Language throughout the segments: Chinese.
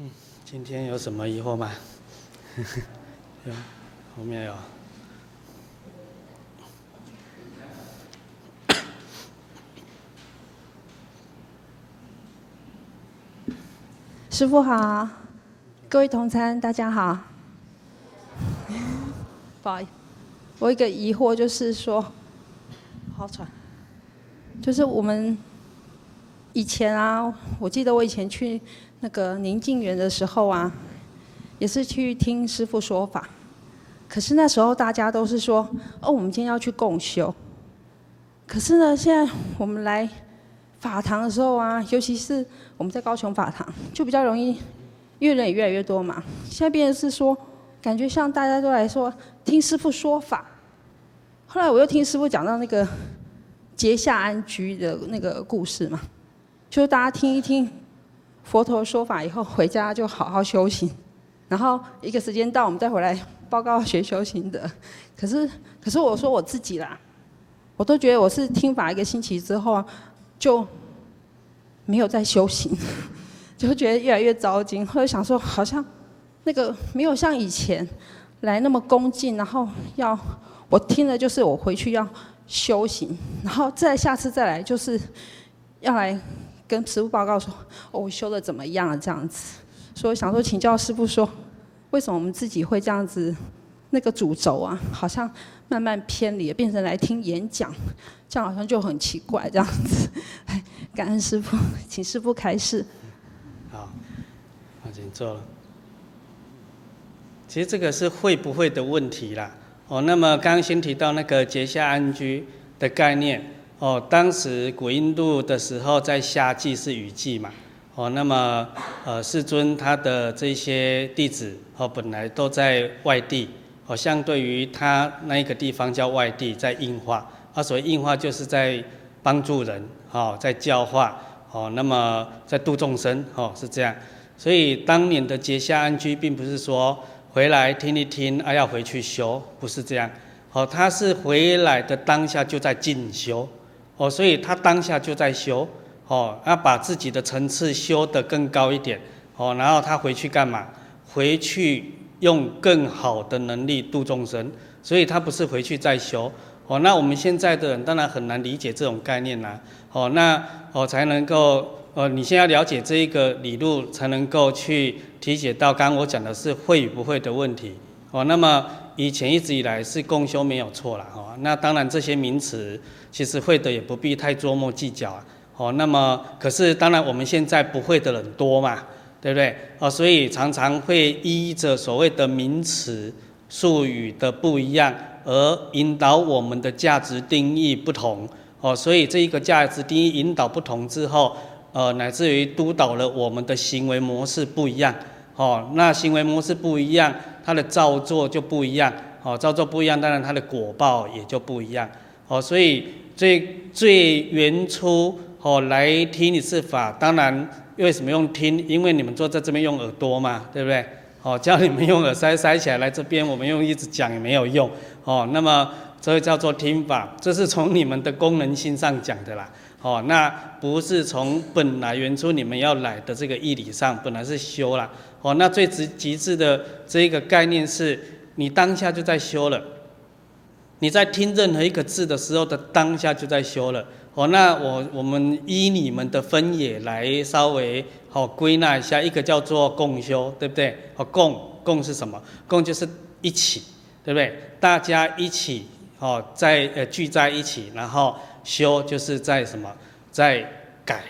嗯，今天有什么疑惑吗？有，后面有。师傅好，各位同参大家好。不好意思，我有一个疑惑就是说，好喘，就是我们以前啊，我记得我以前去那个宁静园的时候啊，也是去听师父说法，可是那时候大家都是说，哦，我们今天要去共修。可是呢，现在我们来法堂的时候啊，尤其是我们在高雄法堂，就比较容易，因为人也越来越多嘛。现在变成是说，感觉像大家都来说听师父说法。后来我又听师父讲到那个结夏安居的那个故事嘛，就大家听一听佛陀说法以后，回家就好好修行，然后一个时间到，我们再回来报告学修行的。可是，可是我说我自己啦，我都觉得我是听法一个星期之后。就没有再修行，就觉得越来越糟心，或者想说好像那个没有像以前来那么恭敬，然后要我听了就是我回去要修行，然后再下次再来就是要来跟师傅报告说，哦，我修的怎么样这样子，所以想说请教师傅说，为什么我们自己会这样子？那个主轴啊，好像慢慢偏离，变成来听演讲，这样好像就很奇怪这样子。哎，感恩师傅，请师傅开示。好，我已经做了。其实这个是会不会的问题啦。哦，那么刚刚先提到那个结下安居的概念。哦，当时古印度的时候，在夏季是雨季嘛。哦，那么呃，世尊他的这些弟子哦，本来都在外地。哦，相对于他那一个地方叫外地，在应化，啊，所谓应化就是在帮助人，哦，在教化，哦，那么在度众生，哦，是这样。所以当年的结夏安居，并不是说回来听一听，啊，要回去修，不是这样。哦，他是回来的当下就在进修，哦，所以他当下就在修，哦，要把自己的层次修得更高一点，哦，然后他回去干嘛？回去。用更好的能力度众生，所以他不是回去再修哦。那我们现在的人当然很难理解这种概念啦。哦，那哦才能够哦，你先要了解这一个理路，才能够去理解到刚刚我讲的是会与不会的问题。哦，那么以前一直以来是共修没有错啦。哦，那当然这些名词其实会的也不必太琢磨计较啊。哦，那么可是当然我们现在不会的人多嘛。对不对？哦，所以常常会依着所谓的名词术语的不一样，而引导我们的价值定义不同。哦，所以这一个价值定义引导不同之后，呃，乃至于督导了我们的行为模式不一样。哦，那行为模式不一样，它的造作就不一样。哦，造作不一样，当然它的果报也就不一样。哦，所以最最原初哦来听一次法，当然。为什么用听？因为你们坐在这边用耳朵嘛，对不对？哦，叫你们用耳塞塞起来来这边，我们用一直讲也没有用。哦，那么这叫做听法，这是从你们的功能性上讲的啦。哦，那不是从本来原初你们要来的这个义理上，本来是修啦。哦，那最极极致的这一个概念是，你当下就在修了。你在听任何一个字的时候的当下就在修了。哦，那我我们依你们的分野来稍微好归纳一下，一个叫做共修，对不对？哦，共共是什么？共就是一起，对不对？大家一起哦，在呃聚在一起，然后修就是在什么？在改，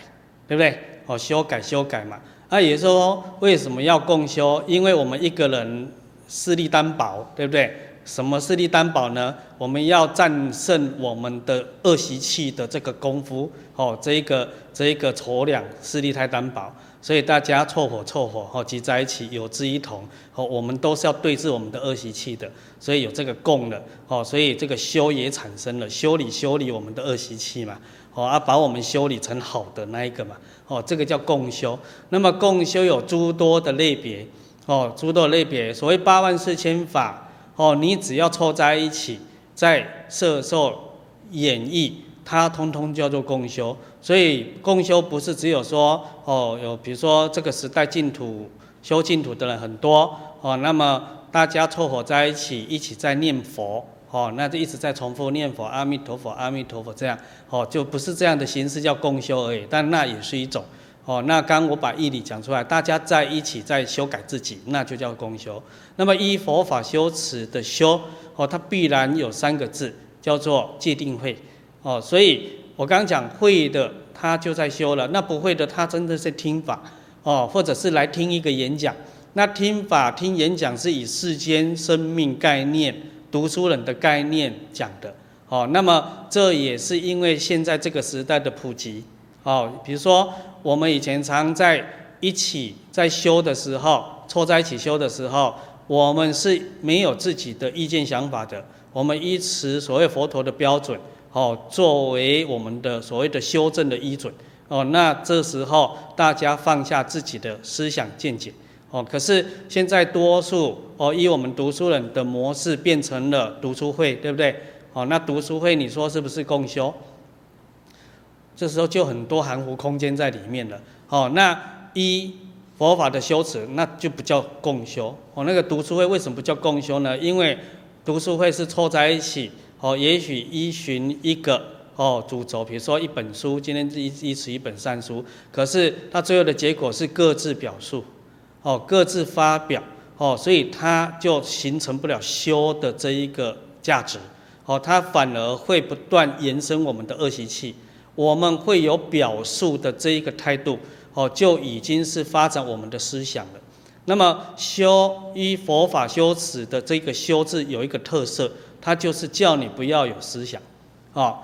对不对？哦，修改修改嘛。那也就是说，为什么要共修？因为我们一个人势力单薄，对不对？什么势力单薄呢？我们要战胜我们的恶习气的这个功夫，哦，这一个这一个筹量势力太单薄，所以大家凑合凑合，哦，集在一起，有志一同，哦，我们都是要对治我们的恶习气的，所以有这个共的，哦，所以这个修也产生了，修理修理我们的恶习气嘛，哦，啊，把我们修理成好的那一个嘛，哦，这个叫共修。那么共修有诸多的类别，哦，诸多类别，所谓八万四千法。哦，你只要凑在一起，在色受演绎，它通通叫做共修。所以共修不是只有说哦，有比如说这个时代净土修净土的人很多哦，那么大家凑合在一起，一起在念佛哦，那就一直在重复念佛，阿弥陀佛，阿弥陀佛这样哦，就不是这样的形式叫共修而已，但那也是一种哦。那刚我把义理讲出来，大家在一起在修改自己，那就叫共修。那么依佛法修持的修哦，它必然有三个字，叫做戒定慧哦。所以我刚讲会的，他就在修了；那不会的，他真的是听法。哦，或者是来听一个演讲，那听法听演讲是以世间生命概念、读书人的概念讲的。哦，那么这也是因为现在这个时代的普及。哦，比如说我们以前常在一起在修的时候，凑在一起修的时候，我们是没有自己的意见想法的，我们依持所谓佛陀的标准，哦，作为我们的所谓的修正的依准。哦，那这时候大家放下自己的思想见解，哦，可是现在多数哦，以我们读书人的模式变成了读书会，对不对？哦，那读书会你说是不是共修？这时候就很多含糊空间在里面了。哦，那一佛法的修持，那就不叫共修。哦，那个读书会为什么不叫共修呢？因为读书会是凑在一起，哦，也许依循一个。哦，主轴，比如说一本书，今天是一一持一本善书，可是它最后的结果是各自表述，哦，各自发表，哦，所以它就形成不了修的这一个价值，哦，它反而会不断延伸我们的恶习气，我们会有表述的这一个态度，哦，就已经是发展我们的思想了。那么修依佛法修持的这个修字有一个特色，它就是叫你不要有思想，哦。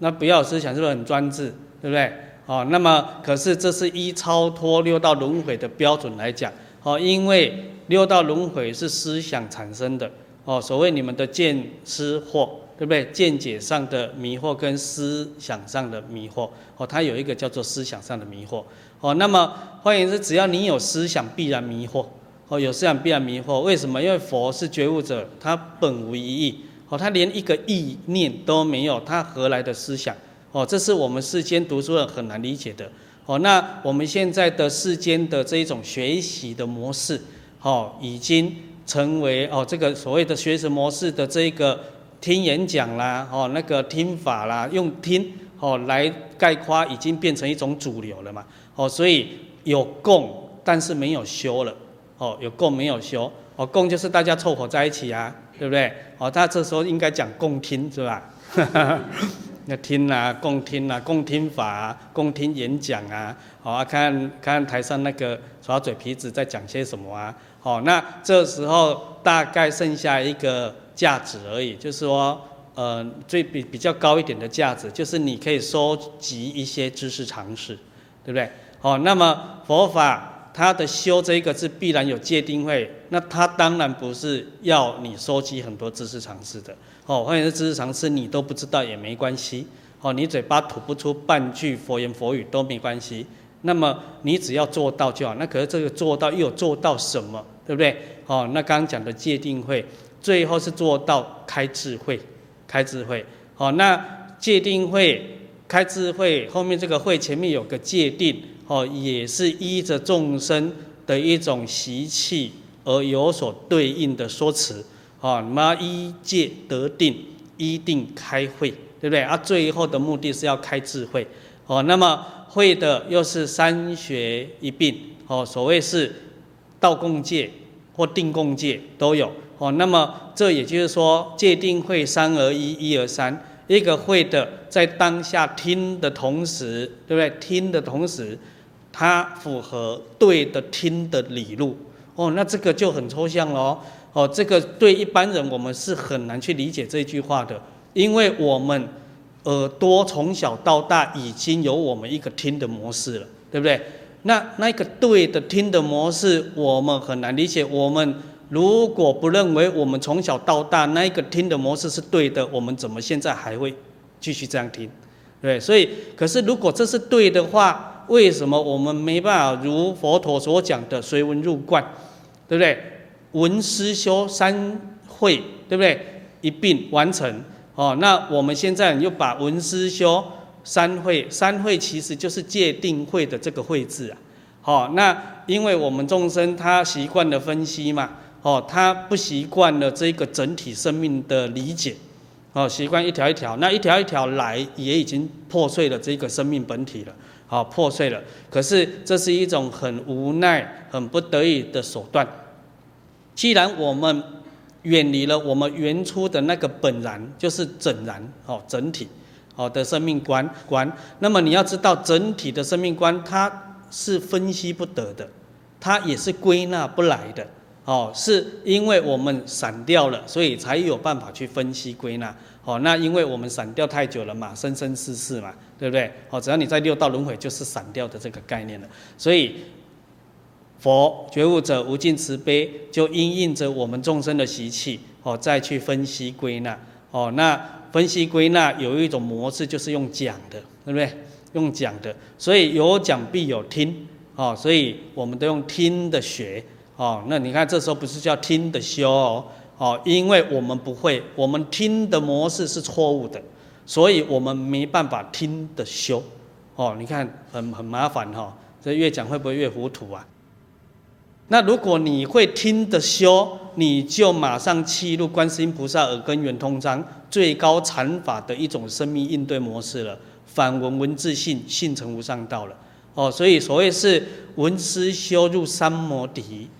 那不要思想是不是很专制，对不对？哦，那么可是这是一超脱六道轮回的标准来讲，哦，因为六道轮回是思想产生的，哦，所谓你们的见思惑，对不对？见解上的迷惑跟思想上的迷惑，哦，它有一个叫做思想上的迷惑，哦，那么换言之，只要你有思想，必然迷惑，哦，有思想必然迷惑，为什么？因为佛是觉悟者，他本无一义。哦，他连一个意念都没有，他何来的思想？哦，这是我们世间读书人很难理解的。哦，那我们现在的世间的这一种学习的模式，哦，已经成为哦这个所谓的学习模式的这个听演讲啦，哦那个听法啦，用听哦来概括，已经变成一种主流了嘛。哦，所以有共，但是没有修了。哦，有共没有修。哦，共就是大家凑合在一起啊。对不对？哦，他这时候应该讲共听是吧？那听啊，共听啊，共听法啊，共听演讲啊。好啊，看看台上那个耍嘴皮子在讲些什么啊？好，那这时候大概剩下一个价值而已，就是说，呃，最比比较高一点的价值，就是你可以收集一些知识常识，对不对？好，那么佛法。他的修这一个字必然有界定会，那他当然不是要你收集很多知识常识的哦，或者是知识常识你都不知道也没关系哦，你嘴巴吐不出半句佛言佛语都没关系，那么你只要做到就好。那可是这个做到又有做到什么，对不对？哦，那刚刚讲的界定会，最后是做到开智慧，开智慧。哦，那界定会、开智慧后面这个会前面有个界定。哦，也是依着众生的一种习气而有所对应的说辞。哦，你们要依戒得定，依定开慧，对不对？啊，最后的目的是要开智慧。哦，那么会的又是三学一并。哦，所谓是道共戒或定共戒都有。哦，那么这也就是说，戒定慧三而一，一而三。一个会的在当下听的同时，对不对？听的同时。它符合对的听的理路哦，那这个就很抽象了哦。哦，这个对一般人我们是很难去理解这句话的，因为我们耳朵从小到大已经有我们一个听的模式了，对不对？那那个对的听的模式我们很难理解。我们如果不认为我们从小到大那一个听的模式是对的，我们怎么现在还会继续这样听？对，所以可是如果这是对的话。为什么我们没办法如佛陀所讲的随文入观，对不对？闻思修三会，对不对？一并完成哦。那我们现在又把闻思修三会，三会其实就是界定会的这个会字啊。哦，那因为我们众生他习惯了分析嘛，哦，他不习惯了这个整体生命的理解，哦，习惯一条一条，那一条一条来也已经破碎了这个生命本体了，好，破碎了。可是这是一种很无奈、很不得已的手段。既然我们远离了我们原初的那个本然，就是整然，哦，整体，哦的生命观观，那么你要知道整体的生命观它。是分析不得的，它也是归纳不来的，哦，是因为我们散掉了，所以才有办法去分析归纳，哦，那因为我们散掉太久了嘛，生生世世嘛，对不对？哦，只要你在六道轮回，就是散掉的这个概念了，所以佛觉悟者无尽慈悲，就因应着我们众生的习气，哦，再去分析归纳，哦，那分析归纳有一种模式，就是用讲的，对不对？用讲的，所以有讲必有听，哦，所以我们都用听的学，哦，那你看这时候不是叫听的修哦，哦，因为我们不会，我们听的模式是错误的，所以我们没办法听的修，哦，你看很很麻烦哈，这越讲会不会越糊涂啊？那如果你会听的修，你就马上契入观世音菩萨耳根圆通章最高禅法的一种生命应对模式了。反闻闻自性，性成无上道了。哦，所以所谓是闻思修入三摩地。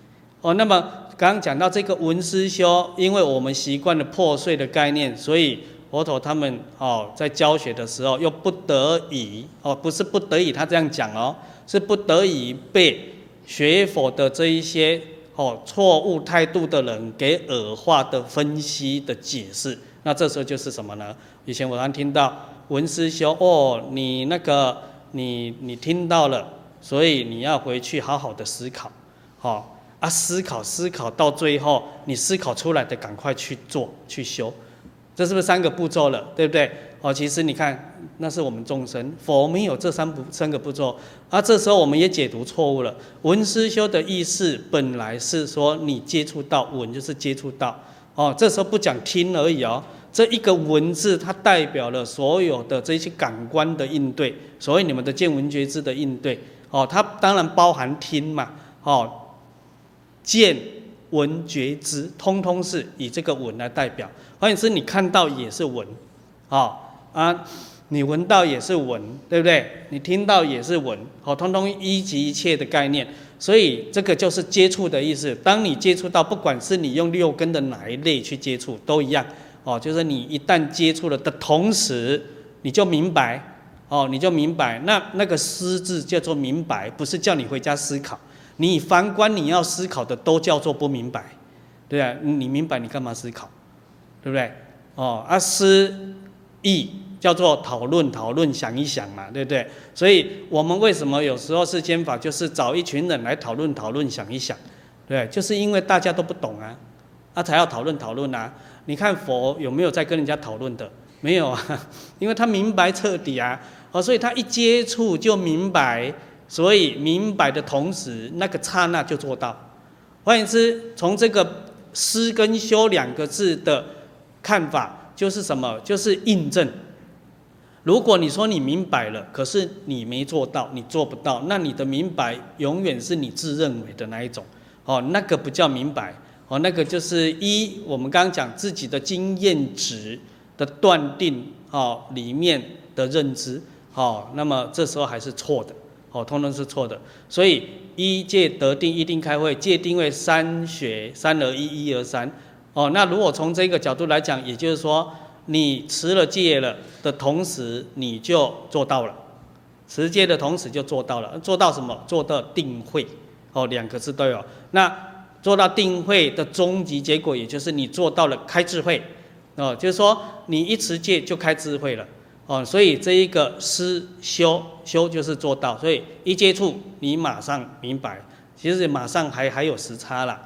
哦，那么刚刚讲到这个闻思修，因为我们习惯了破碎的概念，所以佛陀他们哦在教学的时候又不得已哦，不是不得已他这样讲哦，是不得已被学佛的这一些哦错误态度的人给耳化的分析的解释。那这时候就是什么呢？以前我常听到。闻思修哦，你那个你你听到了，所以你要回去好好的思考，好啊，思考思考到最后，你思考出来的赶快去做去修，这是不是三个步骤了，对不对？哦，其实你看，那是我们众生，佛没有这三步三个步骤，啊，这时候我们也解读错误了。闻思修的意思本来是说你接触到闻就是接触到，哦，这时候不讲听而已哦。这一个文字，它代表了所有的这些感官的应对，所谓你们的见闻觉知的应对，哦，它当然包含听嘛，哦，见闻觉知，通通是以这个闻来代表。换言之，你看到也是闻，哦，啊，你闻到也是闻，对不对？你听到也是闻，哦，通通一即一切的概念。所以这个就是接触的意思。当你接触到，不管是你用六根的哪一类去接触，都一样。哦，就是你一旦接触了的同时，你就明白，哦，你就明白，那那个思字叫做明白，不是叫你回家思考。你凡观你要思考的都叫做不明白，对啊，你明白你干嘛思考，对不对？哦，啊思议叫做讨论讨论想一想嘛，对不对？所以我们为什么有时候是间法就是找一群人来讨论讨论想一想，对，就是因为大家都不懂啊，啊才要讨论讨论啊。你看佛有没有在跟人家讨论的？没有啊，因为他明白彻底啊，哦，所以他一接触就明白，所以明白的同时，那个刹那就做到。换言之，从这个“思”跟“修”两个字的看法，就是什么？就是印证。如果你说你明白了，可是你没做到，你做不到，那你的明白永远是你自认为的那一种，哦，那个不叫明白。哦，那个就是一，我们刚刚讲自己的经验值的断定，哦，里面的认知，哦，那么这时候还是错的，哦，通通是错的。所以一戒得定，一定开会，戒定慧三学，三而一，一而三。哦，那如果从这个角度来讲，也就是说，你持了戒了的同时，你就做到了，持戒的同时就做到了，做到什么？做到定慧，哦，两个字都有。那做到定慧的终极结果，也就是你做到了开智慧，哦，就是说你一持戒就开智慧了，哦，所以这一个思修修就是做到，所以一接触你马上明白，其实马上还还有时差了，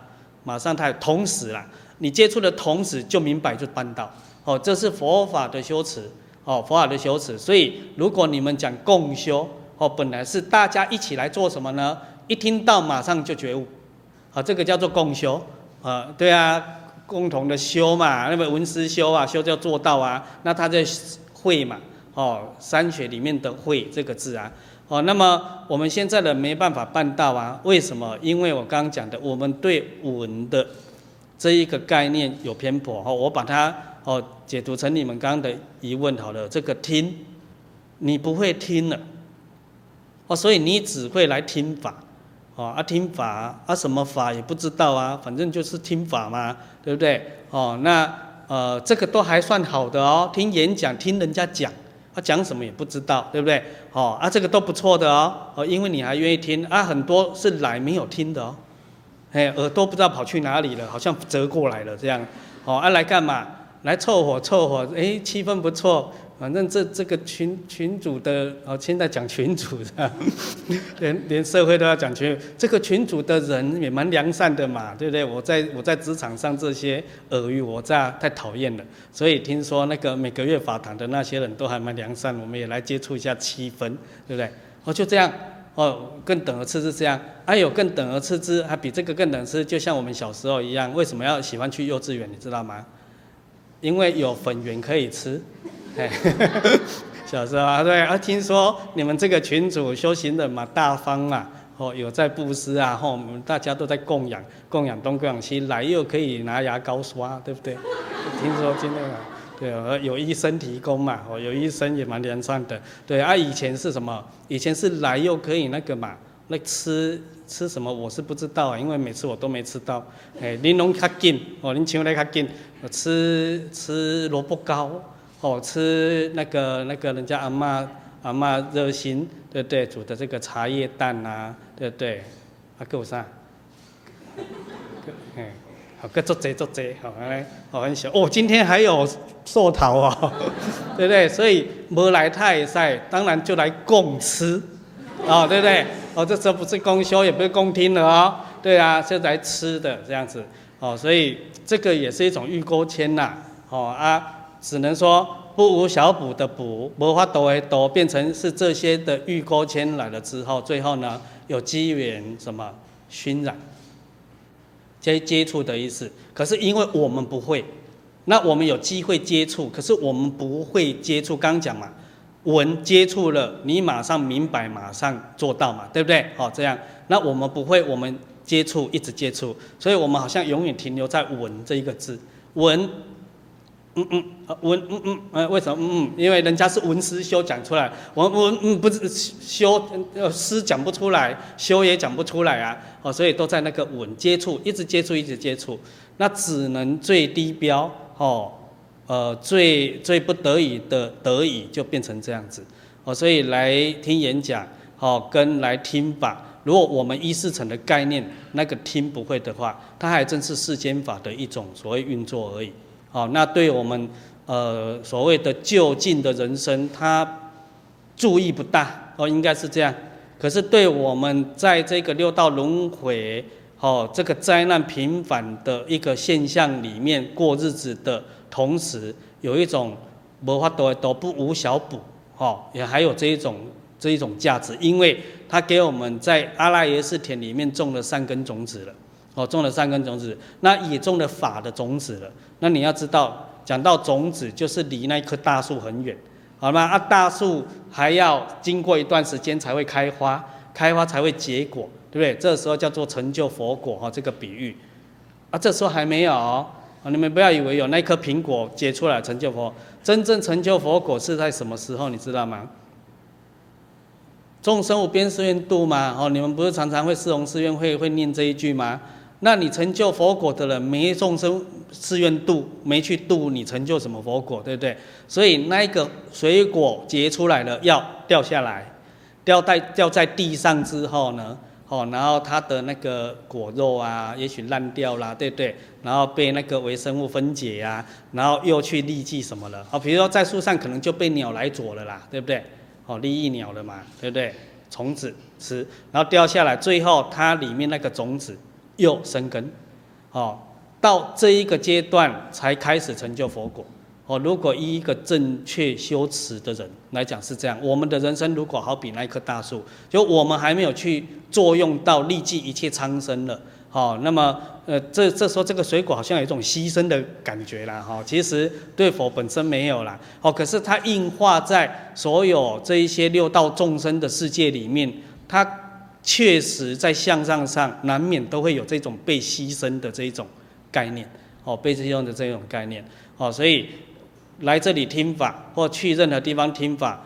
马上它同时了，你接触的同时就明白就办到，哦，这是佛法的修持，哦，佛法的修持，所以如果你们讲共修，哦，本来是大家一起来做什么呢？一听到马上就觉悟。啊，这个叫做共修，啊，对啊，共同的修嘛，那么文思修啊，修叫做到啊，那他在会嘛，哦，三学里面的慧这个字啊，哦，那么我们现在的没办法办到啊？为什么？因为我刚刚讲的，我们对文的这一个概念有偏颇。哦，我把它哦解读成你们刚刚的疑问好了。这个听，你不会听了，哦，所以你只会来听法，哦啊听法啊什么法也不知道啊，反正就是听法嘛，对不对？哦，那呃这个都还算好的哦，听演讲，听人家讲。他讲什么也不知道，对不对？哦啊，这个都不错的哦，哦，因为你还愿意听啊，很多是来没有听的哦，哎，耳朵不知道跑去哪里了，好像折过来了这样，哦啊，来干嘛？来凑合凑合，哎，气氛不错。反正这这个群群主的哦，现在讲群主的，连连社会都要讲群。这个群主的人也蛮良善的嘛，对不对？我在我在职场上这些尔虞我诈太讨厌了，所以听说那个每个月法堂的那些人都还蛮良善，我们也来接触一下气氛，对不对？哦，就这样哦，更等而次之这样，还、啊、有更等而次之，还比这个更等次，就像我们小时候一样，为什么要喜欢去幼稚园？你知道吗？因为有粉圆可以吃。小时候啊，对啊，听说你们这个群主修行的嘛大方嘛，哦，有在布施啊，吼，我们大家都在供养，供养东供养西，来又可以拿牙膏刷，对不对？听说今天啊，对啊，有医生提供嘛，哦，有医生也蛮良善的，对啊，以前是什么？以前是来又可以那个嘛，那吃吃什么？我是不知道啊，因为每次我都没吃到。哎，玲珑卡紧，哦，您请我来卡紧，我吃吃萝卜糕。哦，吃那个那个人家阿嬷阿嬷热心，对不对？煮的这个茶叶蛋啊，对不对？啊，够啥？哎，好，个做贼做贼，好来，好很小哦。今天还有寿桃哦，对不对？所以没来太晒，当然就来供吃，哦，对不对？哦，这时候不是供修，也不是供听了哦，对啊，是来吃的这样子，哦，所以这个也是一种预勾签呐，哦啊。只能说不无小补的补，无法度的度，变成是这些的预勾牵来了之后，最后呢有机缘什么熏染，接接触的意思。可是因为我们不会，那我们有机会接触，可是我们不会接触。刚讲嘛，闻接触了，你马上明白，马上做到嘛，对不对？好，这样。那我们不会，我们接触一直接触，所以我们好像永远停留在闻这一个字，闻。嗯嗯，闻嗯嗯，呃，为什么嗯嗯？因为人家是闻思修讲出来，我我嗯不是修呃思讲不出来，修也讲不出来啊，哦，所以都在那个闻接触，一直接触，一直接触，那只能最低标哦，呃最最不得已的得已就变成这样子，哦，所以来听演讲，哦，跟来听法，如果我们一四层的概念，那个听不会的话，它还真是世间法的一种所谓运作而已。好，那对我们呃所谓的就近的人生，他注意不大哦，应该是这样。可是对我们在这个六道轮回，哦，这个灾难频繁的一个现象里面过日子的同时，有一种无法度都不无小补，哦，也还有这一种这一种价值，因为他给我们在阿赖耶识田里面种了三根种子了。哦，种了善根种子，那也种了法的种子了。那你要知道，讲到种子，就是离那棵大树很远，好吗？啊，大树还要经过一段时间才会开花，开花才会结果，对不对？这时候叫做成就佛果哈，这个比喻。啊，这时候还没有啊，你们不要以为有那颗苹果结出来成就佛，真正成就佛果是在什么时候？你知道吗？众生无边誓愿度嘛，哦，你们不是常常会四弘誓愿会会念这一句吗？那你成就佛果的人，没众生誓愿度，没去度，你成就什么佛果，对不对？所以那一个水果结出来了，要掉下来，掉在掉在地上之后呢，哦，然后它的那个果肉啊，也许烂掉了，对不对？然后被那个微生物分解啊，然后又去利济什么了？哦，比如说在树上可能就被鸟来啄了啦，对不对？哦，利益鸟了嘛，对不对？虫子吃，然后掉下来，最后它里面那个种子。又生根，哦，到这一个阶段才开始成就佛果。哦，如果以一个正确修持的人来讲是这样，我们的人生如果好比那一棵大树，就我们还没有去作用到利济一切苍生了，好，那么呃，这这时候这个水果好像有一种牺牲的感觉啦，哈，其实对佛本身没有啦，哦，可是它硬化在所有这一些六道众生的世界里面，它确实在向上上难免都会有这种被牺牲的这一种概念，哦，被牺牲的这种概念，哦，所以来这里听法或去任何地方听法。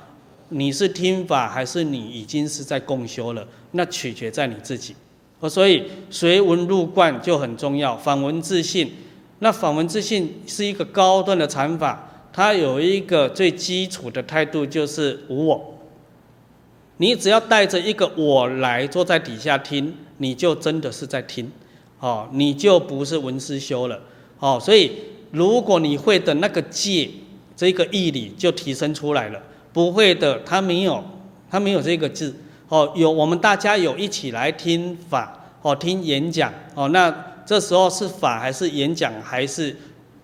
你是听法还是你已经是在共修了？那取决在你自己。哦，所以随闻入观就很重要。访闻自性，那访闻自性是一个高端的禅法，它有一个最基础的态度就是无我。你只要带着一个我来坐在底下听，你就真的是在听，哦，你就不是闻思修了，哦，所以如果你会的那个戒，这个义理就提升出来了。不会的，他没有，他没有这个字。哦，有我们大家有一起来听法，哦，听演讲，哦，那这时候是法还是演讲还是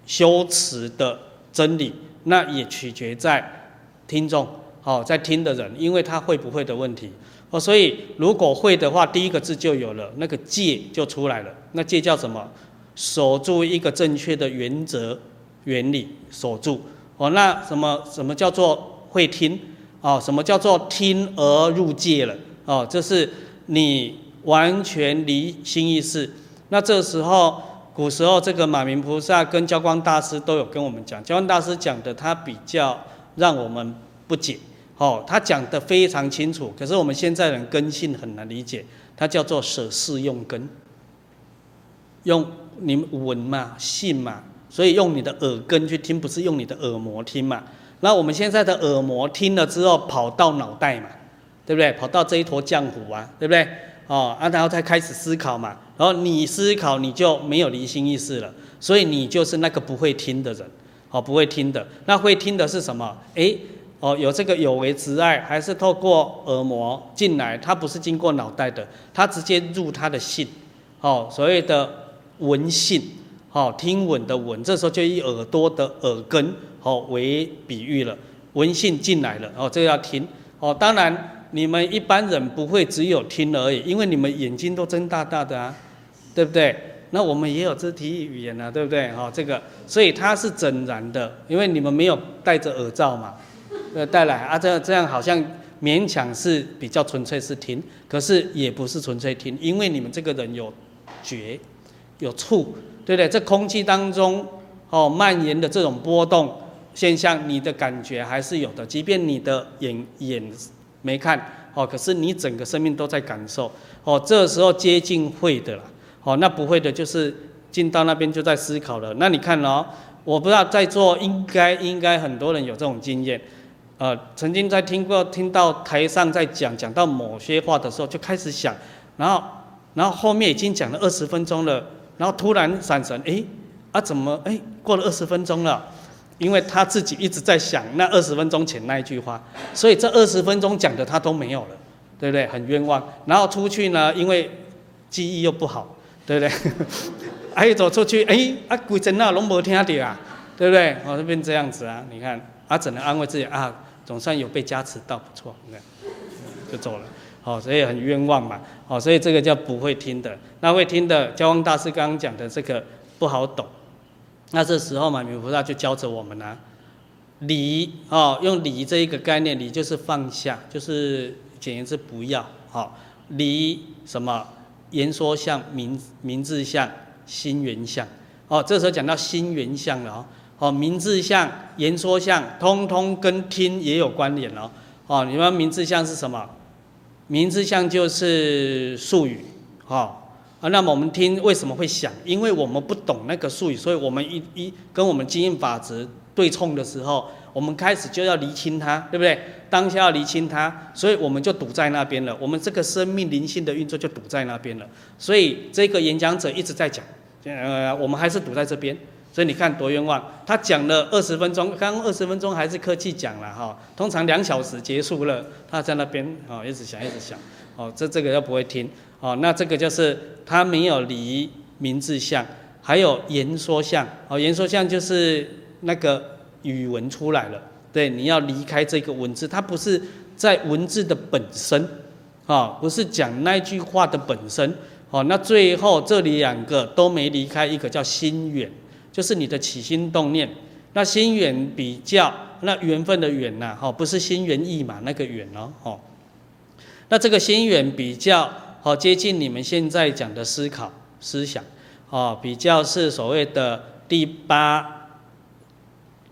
修持的真理，那也取决在听众，哦，在听的人，因为他会不会的问题。哦，所以如果会的话，第一个字就有了，那个戒就出来了。那戒叫什么？守住一个正确的原则原理，守住。哦，那什么什么叫做？会听，哦，什么叫做听而入戒了？哦，这是你完全离心意识。那这时候，古时候这个马明菩萨跟交光大师都有跟我们讲，交光大师讲的他比较让我们不解，哦，他讲的非常清楚，可是我们现在人根性很难理解，他叫做舍事用根，用你闻嘛，信嘛，所以用你的耳根去听，不是用你的耳膜听嘛。那我们现在的耳膜听了之后，跑到脑袋嘛，对不对？跑到这一坨浆糊啊，对不对？哦，啊，然后才开始思考嘛。然后你思考，你就没有离心意识了，所以你就是那个不会听的人，哦，不会听的。那会听的是什么？诶，哦，有这个有为之爱，还是透过耳膜进来？它不是经过脑袋的，它直接入它的性，哦，所谓的闻性，哦，听闻的闻，这时候就以耳朵的耳根。哦，为比喻了，闻性进来了，哦，这个要听，哦，当然你们一般人不会只有听而已，因为你们眼睛都睁大大的啊，对不对？那我们也有肢体语言啊，对不对？哦，这个，所以它是整然的，因为你们没有戴着耳罩嘛，呃，带来啊，这样这样好像勉强是比较纯粹是听，可是也不是纯粹听，因为你们这个人有觉，有触，对不对？这空气当中哦蔓延的这种波动。现象，你的感觉还是有的，即便你的眼眼没看，哦，可是你整个生命都在感受，哦，这时候接近会的了，哦，那不会的，就是进到那边就在思考了。那你看哦，我不知道在座应该应该很多人有这种经验，呃，曾经在听过听到台上在讲讲到某些话的时候，就开始想，然后然后后面已经讲了二十分钟了，然后突然闪神，哎，啊怎么哎过了二十分钟了？因为他自己一直在想那二十分钟前那一句话，所以这二十分钟讲的他都没有了，对不对？很冤枉。然后出去呢，因为记忆又不好，对不对？哎、啊，走出去，哎，啊，鬼真那拢没听到啊，对不对？哦，就变这样子啊，你看，啊，只能安慰自己啊，总算有被加持到，不错，你看，就走了。哦，所以很冤枉嘛。哦，所以这个叫不会听的。那会听的，交光大师刚刚讲的这个不好懂。那这时候嘛，马明菩萨就教着我们呢，离哦，用离这一个概念，离就是放下，就是简言之不要，好，离什么言说相、名名字相、心缘相，哦，这时候讲到心缘相了哦，哦，名字相、言说相，通通跟听也有关联哦，哦，你们名字相是什么？名字相就是术语，哦。啊，那么我们听为什么会想？因为我们不懂那个术语，所以我们一一跟我们经验法则对冲的时候，我们开始就要厘清它，对不对？当下要厘清它，所以我们就堵在那边了。我们这个生命灵性的运作就堵在那边了。所以这个演讲者一直在讲，呃，我们还是堵在这边。所以你看多冤枉，他讲了二十分钟，刚二十分钟还是客气讲了哈，通常两小时结束了，他在那边啊一直想一直想，哦，这这个又不会听。哦，那这个就是他没有离名字相，还有言说相。哦，言说相就是那个语文出来了。对，你要离开这个文字，它不是在文字的本身，啊，不是讲那句话的本身，哦，那最后这里两个都没离开，一个叫心远，就是你的起心动念。那心缘比较那缘分的缘呐，哈，不是心猿意马那个缘哦，哦。那这个心缘比较好接近你们现在讲的思考思想，哦，比较是所谓的第八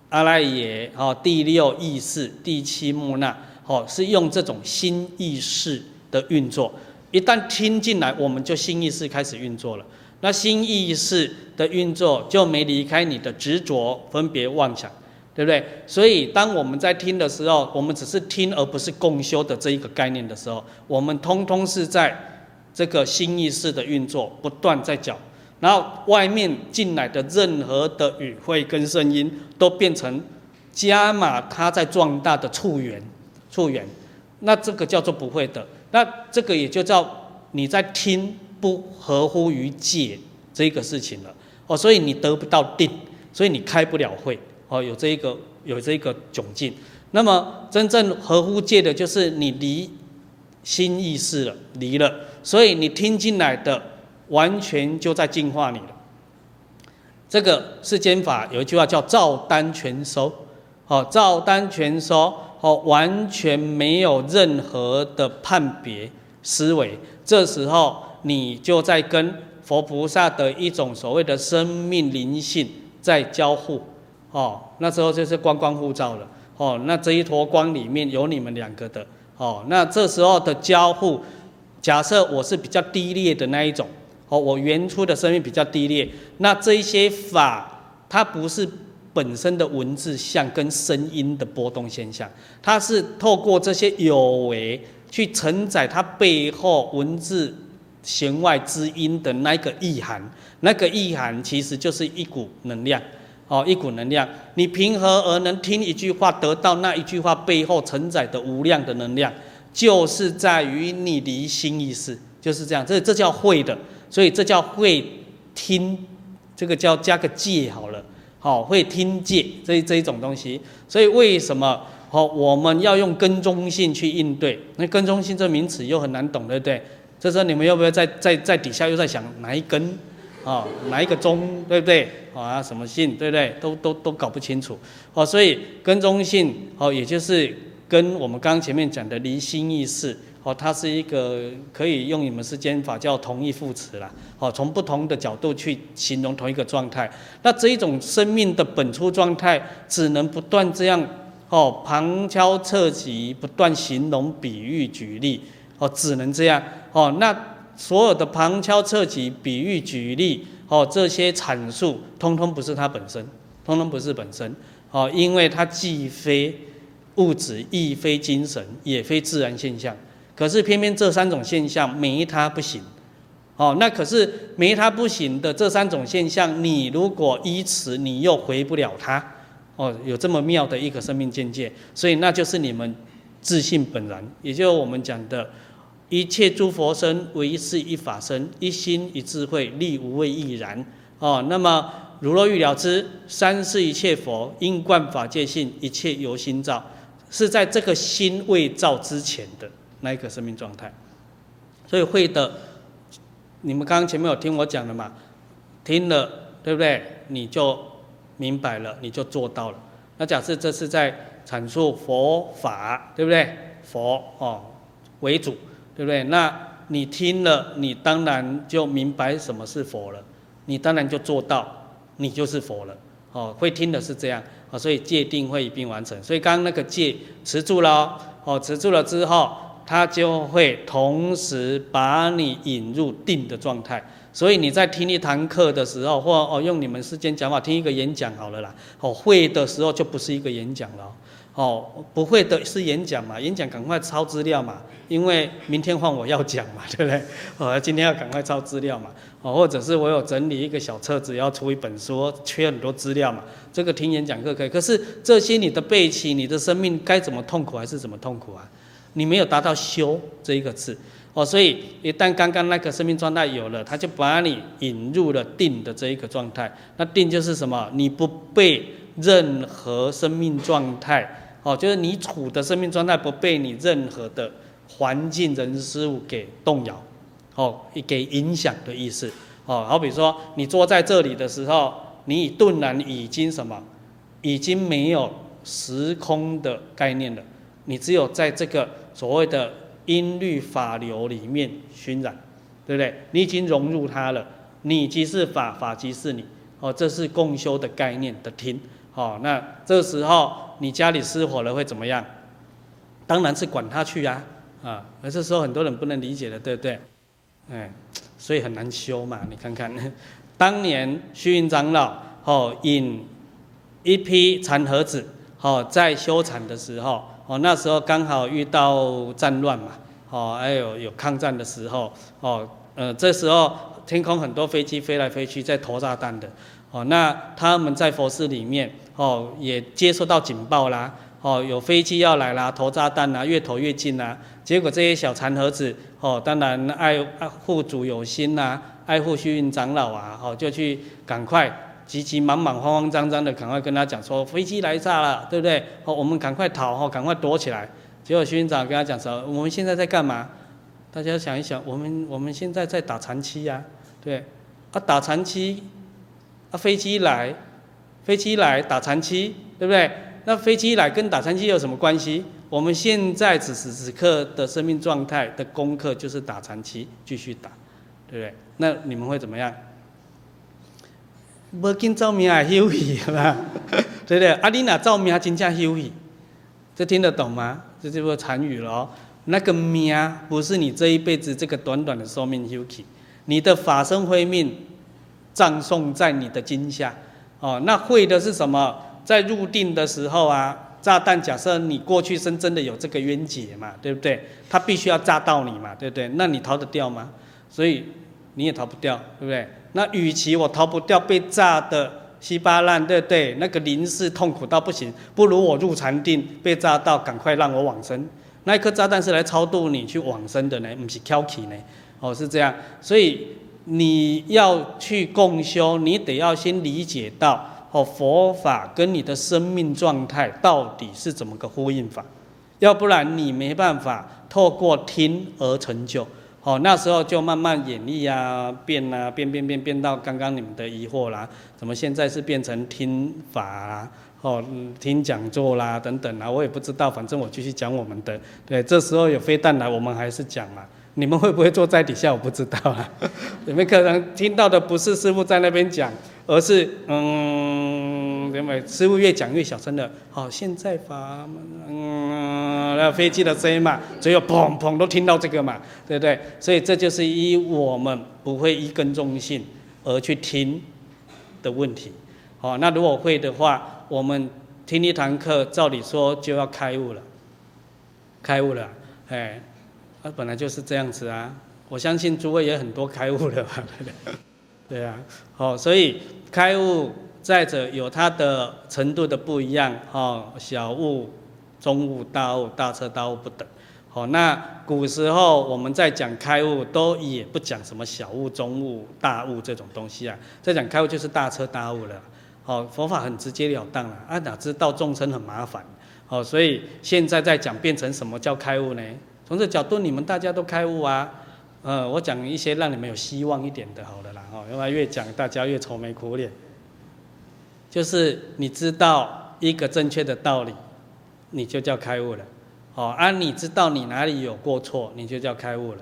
阿赖耶，哦，第六意识，第七末那，哦，是用这种心意识的运作。一旦听进来，我们就心意识开始运作了。那心意识的运作就没离开你的执着、分别、妄想，对不对？所以当我们在听的时候，我们只是听，而不是共修的这一个概念的时候，我们通通是在这个心意识的运作，不断在讲。然后外面进来的任何的语汇跟声音，都变成加码它在壮大的触缘，触缘。那这个叫做不会的。那这个也就叫你在听不合乎于戒这个事情了哦，所以你得不到定，所以你开不了会哦，有这一个有这一个窘境。那么真正合乎戒的，就是你离心意识了，离了，所以你听进来的完全就在净化你了。这个世间法有一句话叫照单全收，哦，照单全收。哦，完全没有任何的判别思维，这时候你就在跟佛菩萨的一种所谓的生命灵性在交互，哦，那时候就是光光互照了，哦，那这一坨光里面有你们两个的，哦，那这时候的交互，假设我是比较低劣的那一种，哦，我原初的生命比较低劣，那这一些法它不是。本身的文字像跟声音的波动现象，它是透过这些有为去承载它背后文字弦外之音的那个意涵，那个意涵其实就是一股能量，哦，一股能量。你凭何而能听一句话，得到那一句话背后承载的无量的能量？就是在于你离心意识，就是这样。这这叫会的，所以这叫会听，这个叫加个戒好了。好，会听戒这这一种东西，所以为什么好我们要用跟踪性去应对？那跟踪性这名词又很难懂，对不对？这时候你们要不要在在在底下又在想哪一根啊，哪一个中，对不对？啊，什么性，对不对？都都都搞不清楚。哦，所以根中性哦，也就是跟我们刚刚前面讲的离心意识。哦，它是一个可以用你们世间法叫同义副词啦。哦，从不同的角度去形容同一个状态。那这一种生命的本初状态，只能不断这样哦，旁敲侧击，不断形容、比喻、举例。哦，只能这样。哦，那所有的旁敲侧击、比喻、举例，哦，这些阐述，通通不是它本身，通通不是本身。哦，因为它既非物质，亦非精神，也非自然现象。可是偏偏这三种现象没它不行，哦，那可是没它不行的这三种现象，你如果依此，你又回不了它，哦，有这么妙的一个生命境界，所以那就是你们自性本然，也就是我们讲的，一切诸佛身唯一是一法身，一心一智慧，力无畏亦然，哦，那么如若欲了知，三世一切佛应观法界性，一切由心造，是在这个心未造之前的。那一个生命状态，所以会的，你们刚刚前面有听我讲的嘛？听了，对不对？你就明白了，你就做到了。那假设这是在阐述佛法，对不对？佛哦为主，对不对？那你听了，你当然就明白什么是佛了，你当然就做到，你就是佛了。哦，会听的是这样啊，所以戒定慧一并完成。所以刚刚那个戒持住了，哦，持住了之后。它就会同时把你引入定的状态，所以你在听一堂课的时候，或哦用你们世间讲法听一个演讲好了啦，哦会的时候就不是一个演讲了，哦不会的是演讲嘛，演讲赶快抄资料嘛，因为明天换我要讲嘛，对不对？哦今天要赶快抄资料嘛，哦或者是我有整理一个小册子要出一本书，缺很多资料嘛，这个听演讲课可以，可是这些你的背起，你的生命该怎么痛苦还是怎么痛苦啊？你没有达到修这一个字哦，所以一旦刚刚那个生命状态有了，他就把你引入了定的这一个状态。那定就是什么？你不被任何生命状态哦，就是你处的生命状态不被你任何的环境人事物给动摇哦，给影响的意思，哦，好比说你坐在这里的时候，你顿然已经什么，已经没有时空的概念了，你只有在这个所谓的音律法流里面熏染，对不对？你已经融入它了，你即是法，法即是你，哦，这是共修的概念的听，哦，那这时候你家里失火了会怎么样？当然是管他去呀，啊，而这时候很多人不能理解的，对不对？哎，所以很难修嘛。你看看，当年虚云长老哦引一批禅和子哦在修禅的时候哦，那时候刚好遇到战乱嘛，哦还有有抗战的时候哦，呃这时候天空很多飞机飞来飞去在投炸弹的哦，那他们在佛寺里面哦也接收到警报啦。哦，有飞机要来啦，投炸弹啦，越投越近啦。结果这些小残盒子，哦，当然爱爱护主有心呐、爱护虚云长老啊，哦，就去赶快急急忙忙、慌慌张张的赶快跟他讲说，飞机来炸了，对不对？哦，我们赶快逃，哦，赶快躲起来。结果虚云长跟他讲说，我们现在在干嘛？大家想一想，我们我们现在在打禅七呀，对，啊，打禅七，啊，飞机来，飞机来打禅七，对不对？那飞机来跟打禅七有什么关系？我们现在此时此刻的生命状态的功课就是打禅七，继续打，对不对？那你们会怎么样？无紧照明还休息，是吧？对不对？阿丽娜照明还真正休息，这听得懂吗？这就是禅语了哦。那个命不是你这一辈子这个短短的寿命休息，你的法身慧命葬送在你的经下哦。那会的是什么？在入定的时候啊，炸弹假设你过去生真的有这个冤结嘛，对不对？他必须要炸到你嘛，对不对？那你逃得掉吗？所以你也逃不掉，对不对？那与其我逃不掉，被炸的稀巴烂，对不对？那个临死痛苦到不行，不如我入禅定被炸到，赶快让我往生。那一颗炸弹是来超度你去往生的呢，不是挑起呢。哦，是这样。所以你要去共修，你得要先理解到。哦，佛法跟你的生命状态到底是怎么个呼应法？要不然你没办法透过听而成就。哦，那时候就慢慢演绎啊，变啊，变变变变到刚刚你们的疑惑啦，怎么现在是变成听法啊？哦，听讲座啦等等啊，我也不知道，反正我继续讲我们的。对，这时候有飞弹来，我们还是讲嘛。你们会不会坐在底下？我不知道啊。你们可能听到的不是师傅在那边讲，而是嗯，因为师傅越讲越小声的。好，现在法嗯，那飞机的声音嘛，只有砰砰都听到这个嘛，对不对？所以这就是依我们不会依根中性而去听的问题。好，那如果会的话，我们听一堂课，照理说就要开悟了，开悟了，哎。它本来就是这样子啊！我相信诸位也很多开悟了吧？对啊，好，所以开悟再者有它的程度的不一样，哦，小悟、中悟、大悟、大彻大悟不等。好，那古时候我们在讲开悟，都也不讲什么小悟、中悟、大悟这种东西啊，在讲开悟就是大彻大悟了。好，佛法很直截了当了啊，哪知道众生很麻烦？好，所以现在在讲变成什么叫开悟呢？从这角度，你们大家都开悟啊，呃，我讲一些让你们有希望一点的，好了啦，哦，因为越讲大家越愁眉苦脸。就是你知道一个正确的道理，你就叫开悟了，哦，啊，你知道你哪里有过错，你就叫开悟了，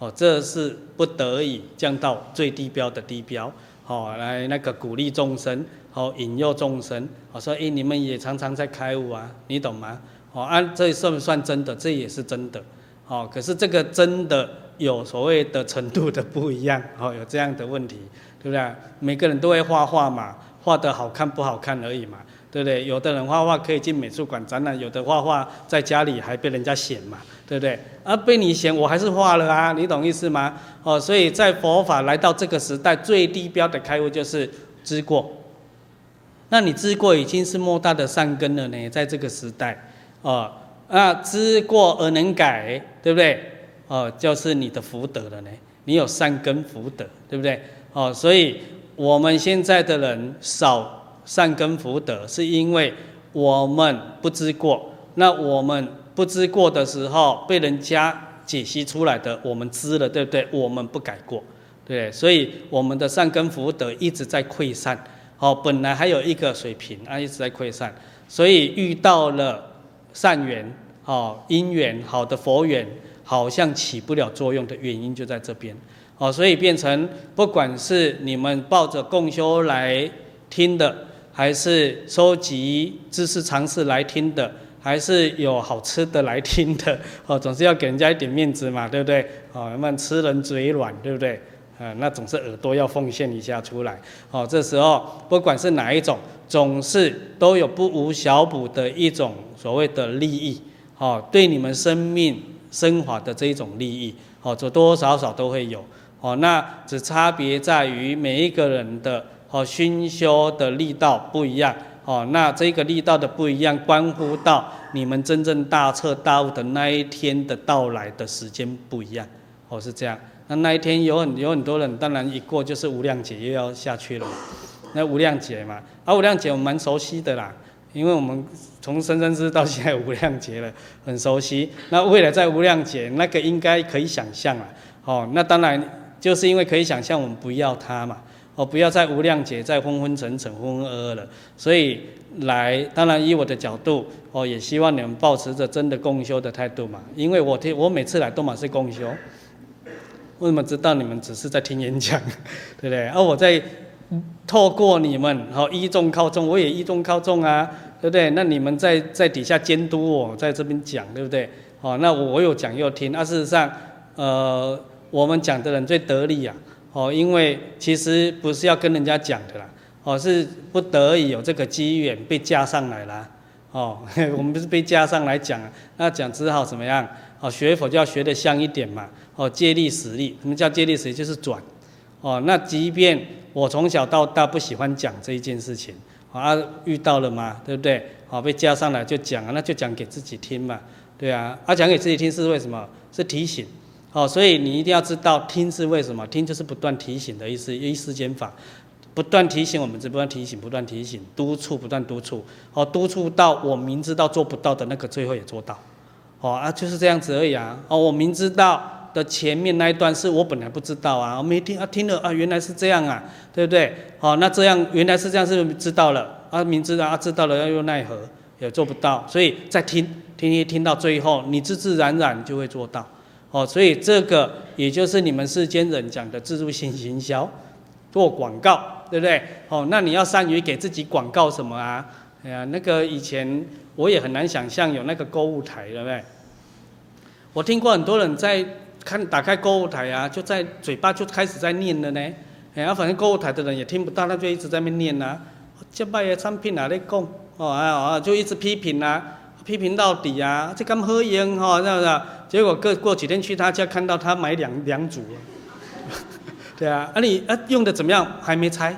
哦，这是不得已降到最低标的低标，哦，来那个鼓励众生，哦，引诱众生，我说，哎，你们也常常在开悟啊，你懂吗？哦，啊，这算不算真的？这也是真的。哦，可是这个真的有所谓的程度的不一样，哦，有这样的问题，对不对？每个人都会画画嘛，画得好看不好看而已嘛，对不对？有的人画画可以进美术馆展览，有的画画在家里还被人家嫌嘛，对不对？啊，被你嫌我还是画了啊，你懂意思吗？哦，所以在佛法来到这个时代，最低标的开悟就是知过。那你知过已经是莫大的善根了呢，在这个时代，哦。啊，知过而能改，对不对？哦，就是你的福德了呢。你有善根福德，对不对？哦，所以我们现在的人少善根福德，是因为我们不知过。那我们不知过的时候，被人家解析出来的，我们知了，对不对？我们不改过，对，所以我们的善根福德一直在溃散。好，本来还有一个水平啊，一直在溃散，所以遇到了善缘，好因缘，好的佛缘，好像起不了作用的原因就在这边。哦，所以变成不管是你们抱着共修来听的，还是收集知识常识来听的，还是有好吃的来听的，哦，总是要给人家一点面子嘛，对不对？哦，那么吃人嘴软，对不对？啊，那总是耳朵要奉献一下出来。哦，这时候不管是哪一种，总是都有不无小补的一种所谓的利益。哦，对你们生命升华的这一种利益，哦，这多多少少都会有。哦，那只差别在于每一个人的哦熏修的力道不一样。哦，那这个力道的不一样，关乎到你们真正大彻大悟的那一天的到来的时间不一样。哦，是这样。那那一天有很有很多人，当然一过就是无量劫又要下去了。那无量劫嘛，啊无量劫我们蛮熟悉的啦，因为我们从生生世到现在无量劫了，很熟悉。那未来在无量劫，那个应该可以想象了。哦，那当然。就是因为可以想象我们不要它嘛，哦，不要再无量劫，再昏昏沉沉、浑浑噩噩了。所以来，当然以我的角度，哦，也希望你们抱持着真的共修的态度嘛。因为我听我每次来都嘛是共修，为什么知道你们只是在听演讲，对不对？而、我在透过你们，好依众靠众，我也依众靠众啊，对不对？那你们在在底下监督我，在这边讲，对不对？哦，那我有讲又听，啊，事实上，呃。我们讲的人最得力呀，哦，因为其实不是要跟人家讲的啦，哦，是不得已有这个机缘被加上来啦，哦，我们不是被加上来讲，那讲只好怎么样？哦，学佛就要学得像一点嘛，哦，借力使力，什么叫借力使力？就是转，哦，那即便我从小到大不喜欢讲这一件事情，啊，遇到了嘛，对不对？好，被加上来就讲啊，那就讲给自己听嘛，对啊，啊，讲给自己听是为什么？是提醒。好，所以你一定要知道听是为什么？听就是不断提醒的意思，依世间法，不断提醒我们，不断提醒，不断提醒，督促，不断督促，好，督促到我明知道做不到的那个，最后也做到，好啊，就是这样子而已啊，哦，我明知道的前面那一段是我本来不知道啊，我没听啊，听了啊，原来是这样啊，对不对？哦，那这样原来是这样，是知道了啊？明知道啊，知道了，要又奈何，也做不到，所以再听，听听听到最后，你自自然然就会做到。哦，所以这个也就是你们世间人讲的自助性行销，做广告，对不对？哦，那你要善于给自己广告什么啊？哎呀，那个以前我也很难想象有那个购物台，对不对？我听过很多人在看打开购物台啊，就在嘴巴就开始在念了呢。哎呀，反正购物台的人也听不到，他就一直在那念呐。这卖的产品哪里讲？哦，哎呀，就一直批评啊。批评到底啊，这咁好用哈，是不是？结果过过几天去他家，看到他买两两组，对啊，啊你啊用的怎么样？还没拆，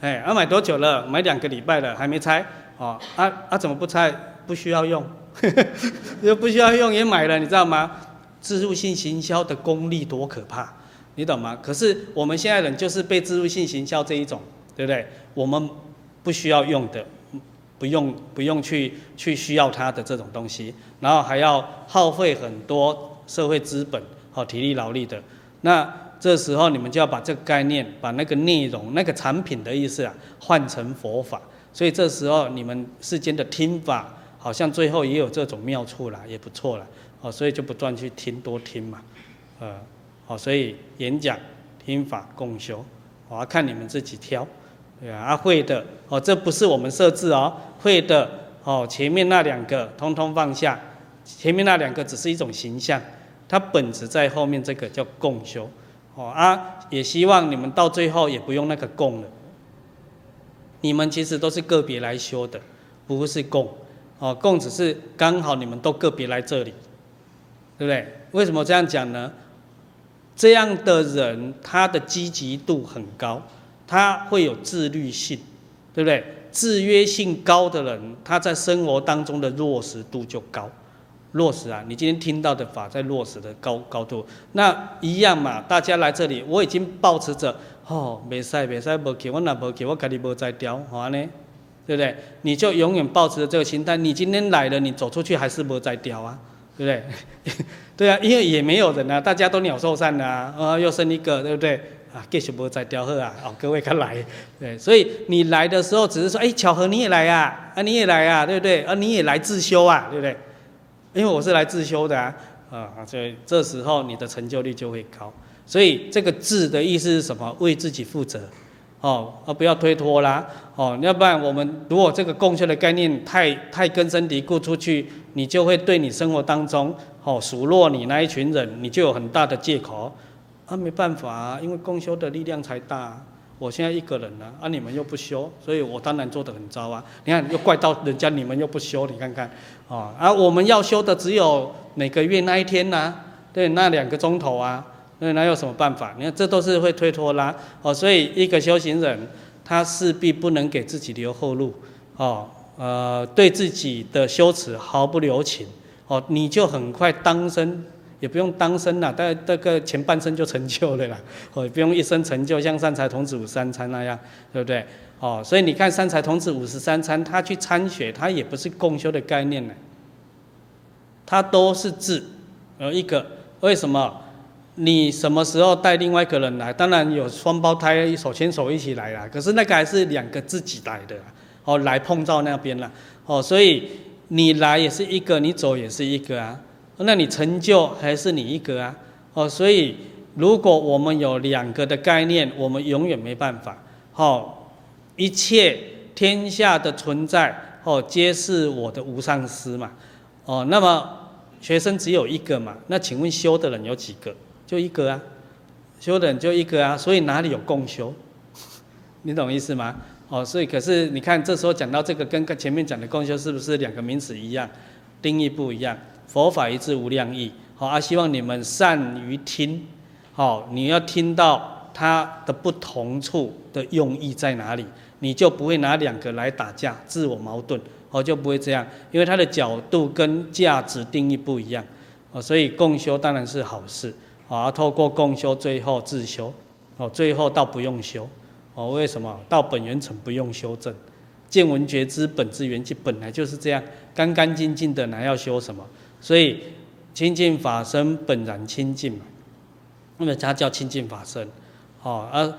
哎，啊买多久了？买两个礼拜了，还没拆，哦，啊啊怎么不拆？不需要用，又不需要用也买了，你知道吗？自入性行销的功力多可怕，你懂吗？可是我们现在人就是被自入性行销这一种，对不对？我们不需要用的。不用不用去去需要它的这种东西，然后还要耗费很多社会资本和体力劳力的，那这时候你们就要把这个概念，把那个内容、那个产品的意思啊，换成佛法。所以这时候你们世间的听法，好像最后也有这种妙处了，也不错了。哦，所以就不断去听，多听嘛，呃，好，所以演讲、听法、共修，我要看你们自己挑。对啊，会的哦，这不是我们设置哦，会的哦，前面那两个通通放下，前面那两个只是一种形象，它本质在后面，这个叫共修哦啊，也希望你们到最后也不用那个共了，你们其实都是个别来修的，不是共哦，共只是刚好你们都个别来这里，对不对？为什么这样讲呢？这样的人他的积极度很高。他会有自律性，对不对？制约性高的人，他在生活当中的落实度就高。落实啊，你今天听到的法在落实的高高度，那一样嘛。大家来这里，我已经抱持着哦，没事没事，不给我那不给我肯定不再掉，好呢，对不对？你就永远抱持着这个心态。你今天来了，你走出去还是不再掉啊？对不对？对啊，因为也没有人啊，大家都鸟兽散的啊，啊，又生一个，对不对？啊，继续不再雕鹤啊，哦，各位看来，对，所以你来的时候只是说，哎，巧合你也来啊，啊，你也来啊，对不对？啊，你也来自修啊，对不对？因为我是来自修的啊，啊，所以这时候你的成就率就会高。所以这个自的意思是什么？为自己负责。哦，而不要推脱啦，哦，要不然我们如果这个共修的概念太太根深蒂固出去，你就会对你生活当中，哦，数落你那一群人，你就有很大的借口，啊，没办法啊，因为共修的力量才大，我现在一个人呢，啊，你们又不修，所以我当然做得很糟啊，你看又怪到人家你们又不修，你看看，啊，而我们要修的只有每个月那一天呐、对，那两个钟头啊。那哪有什么办法？你看，这都是会推脱啦哦。所以，一个修行人，他势必不能给自己留后路哦。呃，对自己的修持毫不留情哦，你就很快当生，也不用当生了，大概这个前半生就成就了啦。哦，不用一生成就，像善财童子五三餐那样，对不对？哦，所以你看善财童子五十三餐，他去参学，他也不是共修的概念呢，他都是自，有一个为什么？你什么时候带另外一个人来？当然有双胞胎手牵手一起来啦。可是那个还是两个自己来的，哦，来碰到那边了，哦，所以你来也是一个，你走也是一个啊。那你成就还是你一个啊？哦，所以如果我们有两个的概念，我们永远没办法。哦，一切天下的存在，哦，皆是我的无上师嘛。哦，那么学生只有一个嘛？那请问修的人有几个？就一个啊，修的人就一个啊，所以哪里有共修？你懂意思吗？哦，所以可是你看，这时候讲到这个，跟前面讲的共修是不是两个名词一样，定义不一样？佛法一字无量义，好啊，希望你们善于听，好，你要听到它的不同处的用意在哪里，你就不会拿两个来打架，自我矛盾，哦，就不会这样，因为它的角度跟价值定义不一样，哦，所以共修当然是好事。啊，透过共修，最后自修，哦，最后到不用修，哦，为什么？到本源层不用修正，见闻觉知本自圆寂，本来就是这样，干干净净的，哪要修什么？所以清净法身本然清净嘛，那么它叫清净法身，哦，而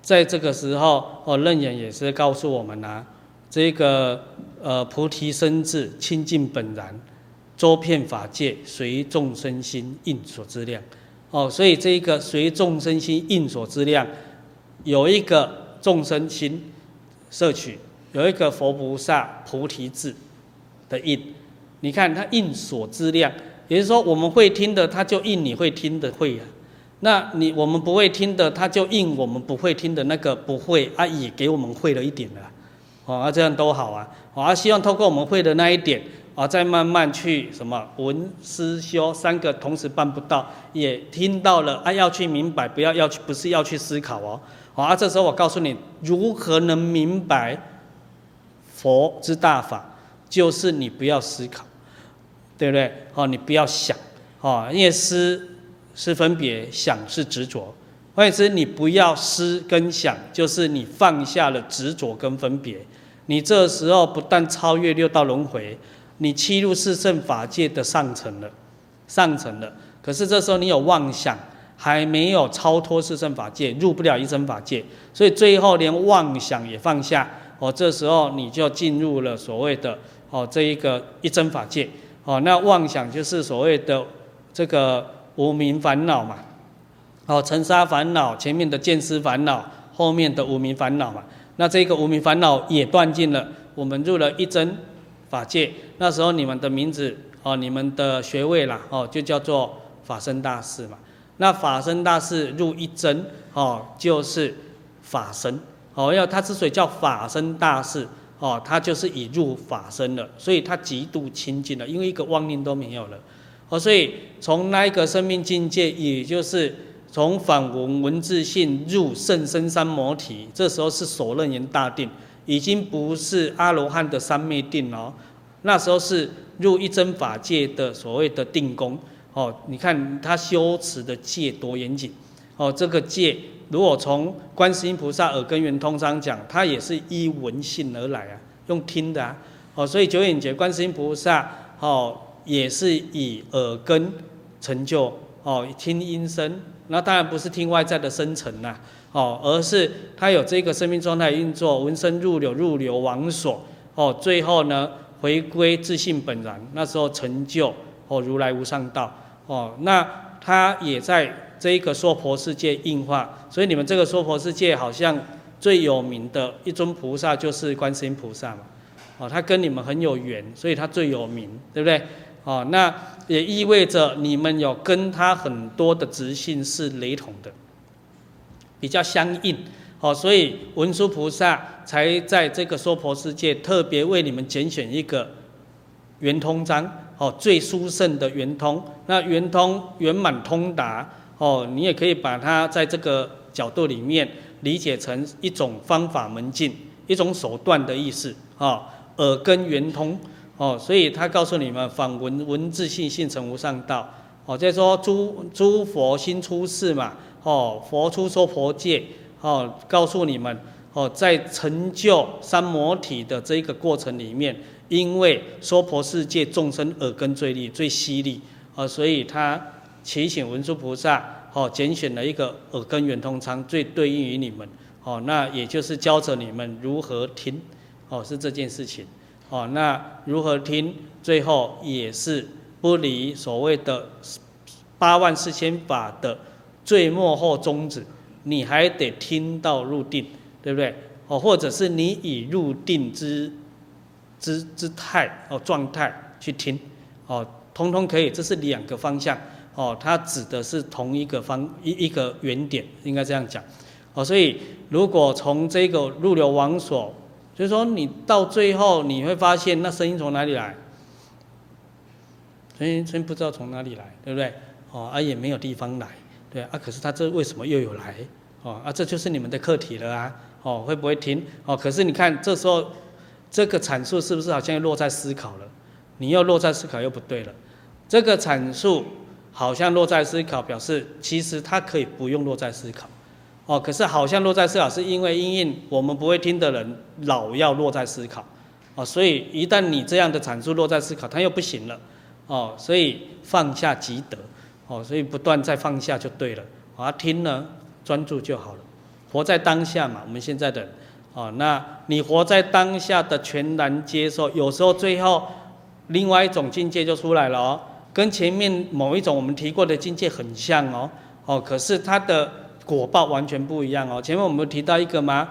在这个时候，哦，楞严也是告诉我们呐、啊，这个呃菩提身智清净本然，周遍法界，随众生心应所知量。哦，所以这一个随众生心应所知量，有一个众生心摄取，有一个佛菩萨菩提智的应。你看他应所知量，也就是说我们会听的，他就应你会听的会啊。那你我们不会听的，他就应我们不会听的那个不会啊，也给我们会了一点了。哦，啊这样都好啊。啊，希望透过我们会的那一点。啊，再慢慢去什么闻思修三个同时办不到，也听到了啊，要去明白，不要要去，不是要去思考哦。好啊，这时候我告诉你，如何能明白佛之大法，就是你不要思考，对不对？哦，你不要想，哦，因为思是分别，想是执着。换言之，你不要思跟想，就是你放下了执着跟分别，你这时候不但超越六道轮回。你契入四圣法界的上层了，上层了。可是这时候你有妄想，还没有超脱四圣法界，入不了一真法界。所以最后连妄想也放下，哦，这时候你就进入了所谓的哦这一个一真法界。哦，那妄想就是所谓的这个无明烦恼嘛。哦，尘沙烦恼，前面的见思烦恼，后面的无明烦恼嘛。那这个无明烦恼也断尽了，我们入了一真法界，那时候你们的名字哦，你们的学位啦哦，就叫做法身大士嘛。那法身大士入一真哦，就是法身哦。要他之所以叫法身大士哦，他就是已入法身了，所以他极度清净了，因为一个妄念都没有了哦。所以从那一个生命境界，也就是从反闻文字性入甚深三摩提，这时候是首任人大定。已经不是阿罗汉的三昧定哦，那时候是入一真法界的所谓的定功哦。你看他修持的戒多严谨哦，这个戒如果从观世音菩萨耳根圆通上讲，他也是依闻性而来啊，用听的啊哦。所以九眼觉观世音菩萨哦，也是以耳根成就哦，听音声。那当然不是听外在的声尘呐，哦，而是他有这个生命状态运作，闻声入流，入流往所，哦，最后呢回归自性本然，那时候成就哦如来无上道，哦，那他也在这一个娑婆世界应化，所以你们这个娑婆世界好像最有名的一尊菩萨就是观世音菩萨嘛，哦，他跟你们很有缘，所以他最有名，对不对？哦，那也意味着你们有跟他很多的直性是雷同的，比较相应。哦，所以文殊菩萨才在这个娑婆世界特别为你们拣选一个圆通章，哦，最殊胜的圆通。那圆通圆满通达，哦，你也可以把它在这个角度里面理解成一种方法门径，一种手段的意思。哦，耳根圆通。哦，所以他告诉你们，访闻闻自性，性成无上道。哦，再说诸诸佛心出世嘛。哦，佛出说佛界。哦，告诉你们，哦，在成就三摩体的这一个过程里面，因为娑婆世界众生耳根最利、最犀利，啊，所以他祈请文殊菩萨，哦，拣选了一个耳根圆通仓，最对应于你们。哦，那也就是教着你们如何听。哦，是这件事情。哦，那如何听？最后也是不离所谓的八万四千法的最末后宗旨，你还得听到入定，对不对？哦，或者是你以入定之之之态哦状态去听，哦，通通可以，这是两个方向，哦，它指的是同一个方一一个原点，应该这样讲，哦，所以如果从这个入流往所。所以说，你到最后你会发现，那声音从哪里来？声音声音不知道从哪里来，对不对？哦，啊也没有地方来，对啊。可是他这为什么又有来？哦，啊这就是你们的课题了啊。哦，会不会停？哦，可是你看这时候这个阐述是不是好像又落在思考了？你又落在思考又不对了。这个阐述好像落在思考，表示其实它可以不用落在思考。哦，可是好像落在思考，是因为因应我们不会听的人老要落在思考，哦，所以一旦你这样的阐述落在思考，它又不行了，哦，所以放下即得，哦，所以不断再放下就对了，啊，听呢专注就好了，活在当下嘛，我们现在的，哦，那你活在当下的全然接受，有时候最后另外一种境界就出来了哦，跟前面某一种我们提过的境界很像哦，哦，可是它的。果报完全不一样哦。前面我们提到一个吗？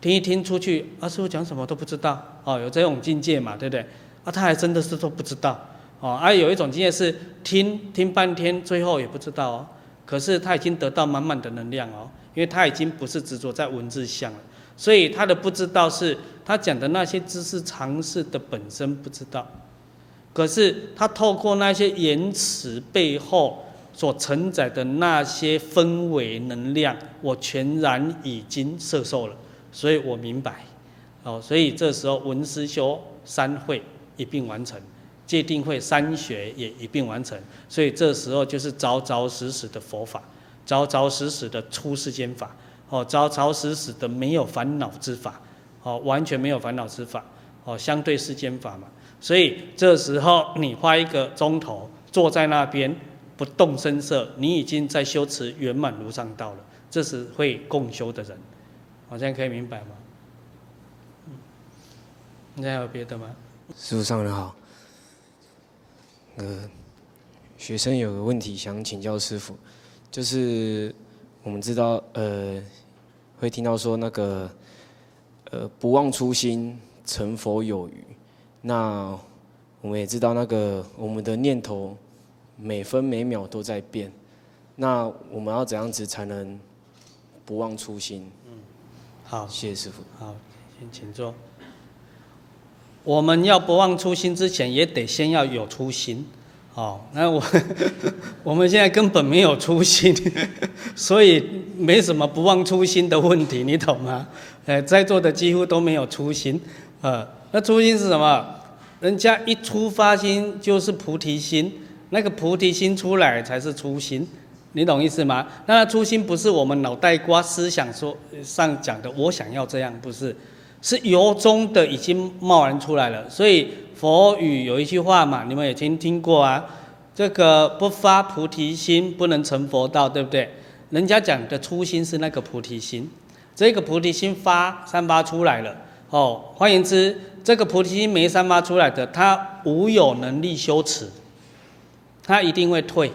听一听出去，啊，师父讲什么都不知道哦，有这种境界嘛，对不对？啊，他还真的是都不知道哦。啊，有一种境界是听听半天，最后也不知道哦。可是他已经得到满满的能量哦，因为他已经不是执着在文字上了，所以他的不知道是他讲的那些知识常识的本身不知道，可是他透过那些言辞背后。所承载的那些氛围能量，我全然已经摄受了，所以我明白，哦，所以这时候文思修三会一并完成，戒定慧三学也一并完成，所以这时候就是扎扎实实的佛法，扎扎实实的出世间法，哦，扎扎实实的没有烦恼之法，哦，完全没有烦恼之法，哦，相对世间法嘛，所以这时候你花一个钟头坐在那边。不动声色，你已经在修持圆满如上道了。这是会共修的人，好像可以明白吗？嗯，你还有别的吗？师父上人好，呃，学生有个问题想请教师父，就是我们知道，呃，会听到说那个，呃，不忘初心，成佛有余。那我们也知道那个我们的念头。每分每秒都在变，那我们要怎样子才能不忘初心？嗯，好，谢谢师傅。好，先请坐。我们要不忘初心之前，也得先要有初心。哦，那我我们现在根本没有初心，所以没什么不忘初心的问题，你懂吗？呃，在座的几乎都没有初心。呃，那初心是什么？人家一出发心就是菩提心。那个菩提心出来才是初心，你懂意思吗？那初心不是我们脑袋瓜思想说上讲的，我想要这样，不是，是由衷的已经贸然出来了。所以佛语有一句话嘛，你们也听听过啊，这个不发菩提心不能成佛道，对不对？人家讲的初心是那个菩提心，这个菩提心发散发出来了，哦，换言之，这个菩提心没散发出来的，他无有能力修持，他一定会退，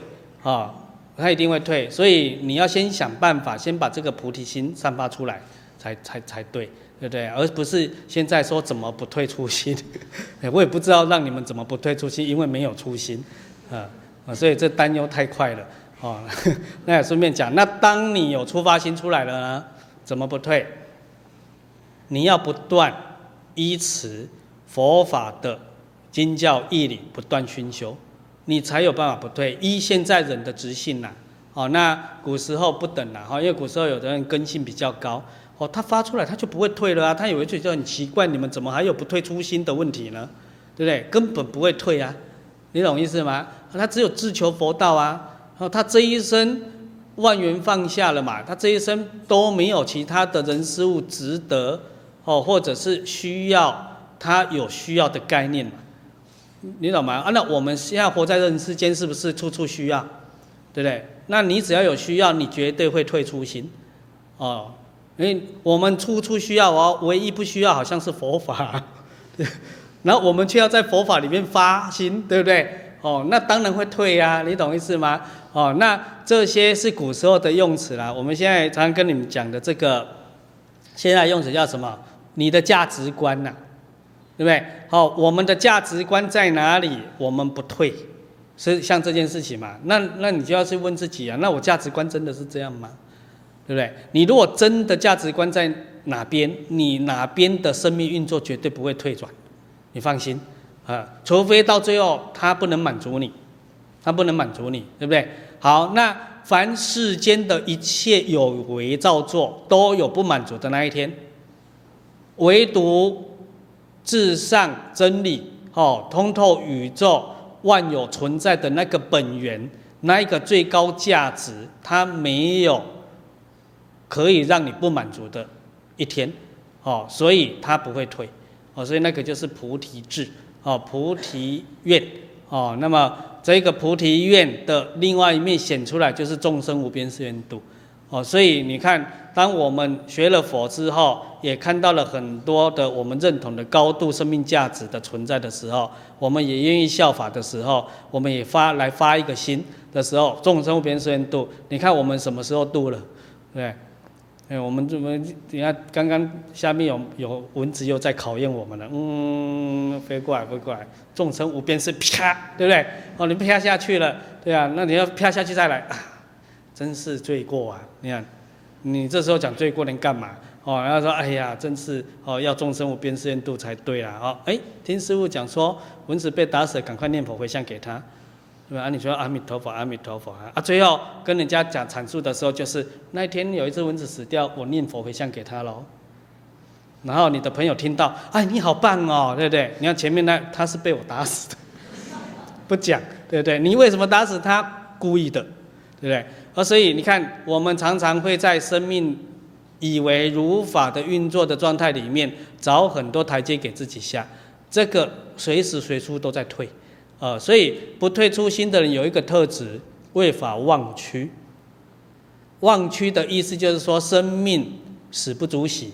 啊、哦。他一定会退，所以你要先想办法，先把这个菩提心散发出来，才才才对，对不对？而不是现在说怎么不退初心，我也不知道让你们怎么不退初心，因为没有初心，啊，所以这担忧太快了，哦，那也顺便讲，那当你有出发心出来了呢，怎么不退？你要不断依持佛法的经教义理，不断熏修。你才有办法不退。依现在人的直性呐，哦，那古时候不等了哈，因为古时候有的人根性比较高，哦，他发出来他就不会退了啊，他以为就就很奇怪，你们怎么还有不退初心的问题呢？对不对？根本不会退啊，你懂意思吗？他只有自求佛道啊，哦，他这一生万缘放下了嘛，他这一生都没有其他的人事物值得哦，或者是需要他有需要的概念嘛。你懂吗？啊，那我们现在活在人世间，是不是处处需要，对不对？那你只要有需要，你绝对会退出心，哦，因为我们处处需要哦，唯一不需要好像是佛法，对，然后我们却要在佛法里面发心，对不对？哦，那当然会退呀，你懂意思吗？哦，那这些是古时候的用词啦，我们现在常常跟你们讲的这个，现在用词叫什么？你的价值观呐。对不对？好，我们的价值观在哪里？我们不退，是像这件事情嘛？那那你就要去问自己啊。那我价值观真的是这样吗？对不对？你如果真的价值观在哪边，你哪边的生命运作绝对不会退转，你放心啊。除非到最后他不能满足你，他不能满足你，对不对？好，那凡世间的一切有为造作，都有不满足的那一天，唯独。至上真理，哦，通透宇宙万有存在的那个本源，那一个最高价值，它没有可以让你不满足的一天，哦，所以它不会退，哦，所以那个就是菩提智，哦，菩提愿，哦，那么这个菩提愿的另外一面显出来，就是众生无边誓愿度。哦，所以你看，当我们学了佛之后，也看到了很多的我们认同的高度生命价值的存在的时候，我们也愿意效法的时候，我们也发来发一个心的时候，众生无边誓愿度。你看我们什么时候度了？对，哎，我们怎么？你看刚刚下面有有蚊子又在考验我们了，嗯，飞过来飞过来，众生无边是啪，对不对？哦，你啪下去了，对啊，那你要啪下去再来。啊真是罪过啊！你看，你这时候讲罪过能干嘛？哦，然后说，哎呀，真是哦，要众生无边誓愿度才对啊！哦，哎，听师父讲说，蚊子被打死，赶快念佛回向给他，对吧？啊，你说阿弥陀佛，阿弥陀佛啊！啊，最后跟人家讲阐述的时候，就是那一天有一只蚊子死掉，我念佛回向给他喽。然后你的朋友听到，哎，你好棒哦，对不对？你看前面那他是被我打死的，不讲，对不对？你为什么打死他？故意的，对不对？而所以你看，我们常常会在生命以为如法的运作的状态里面，找很多台阶给自己下，这个随时随处都在退，呃，所以不退初心的人有一个特质，为法忘躯。忘躯的意思就是说，生命死不足惜，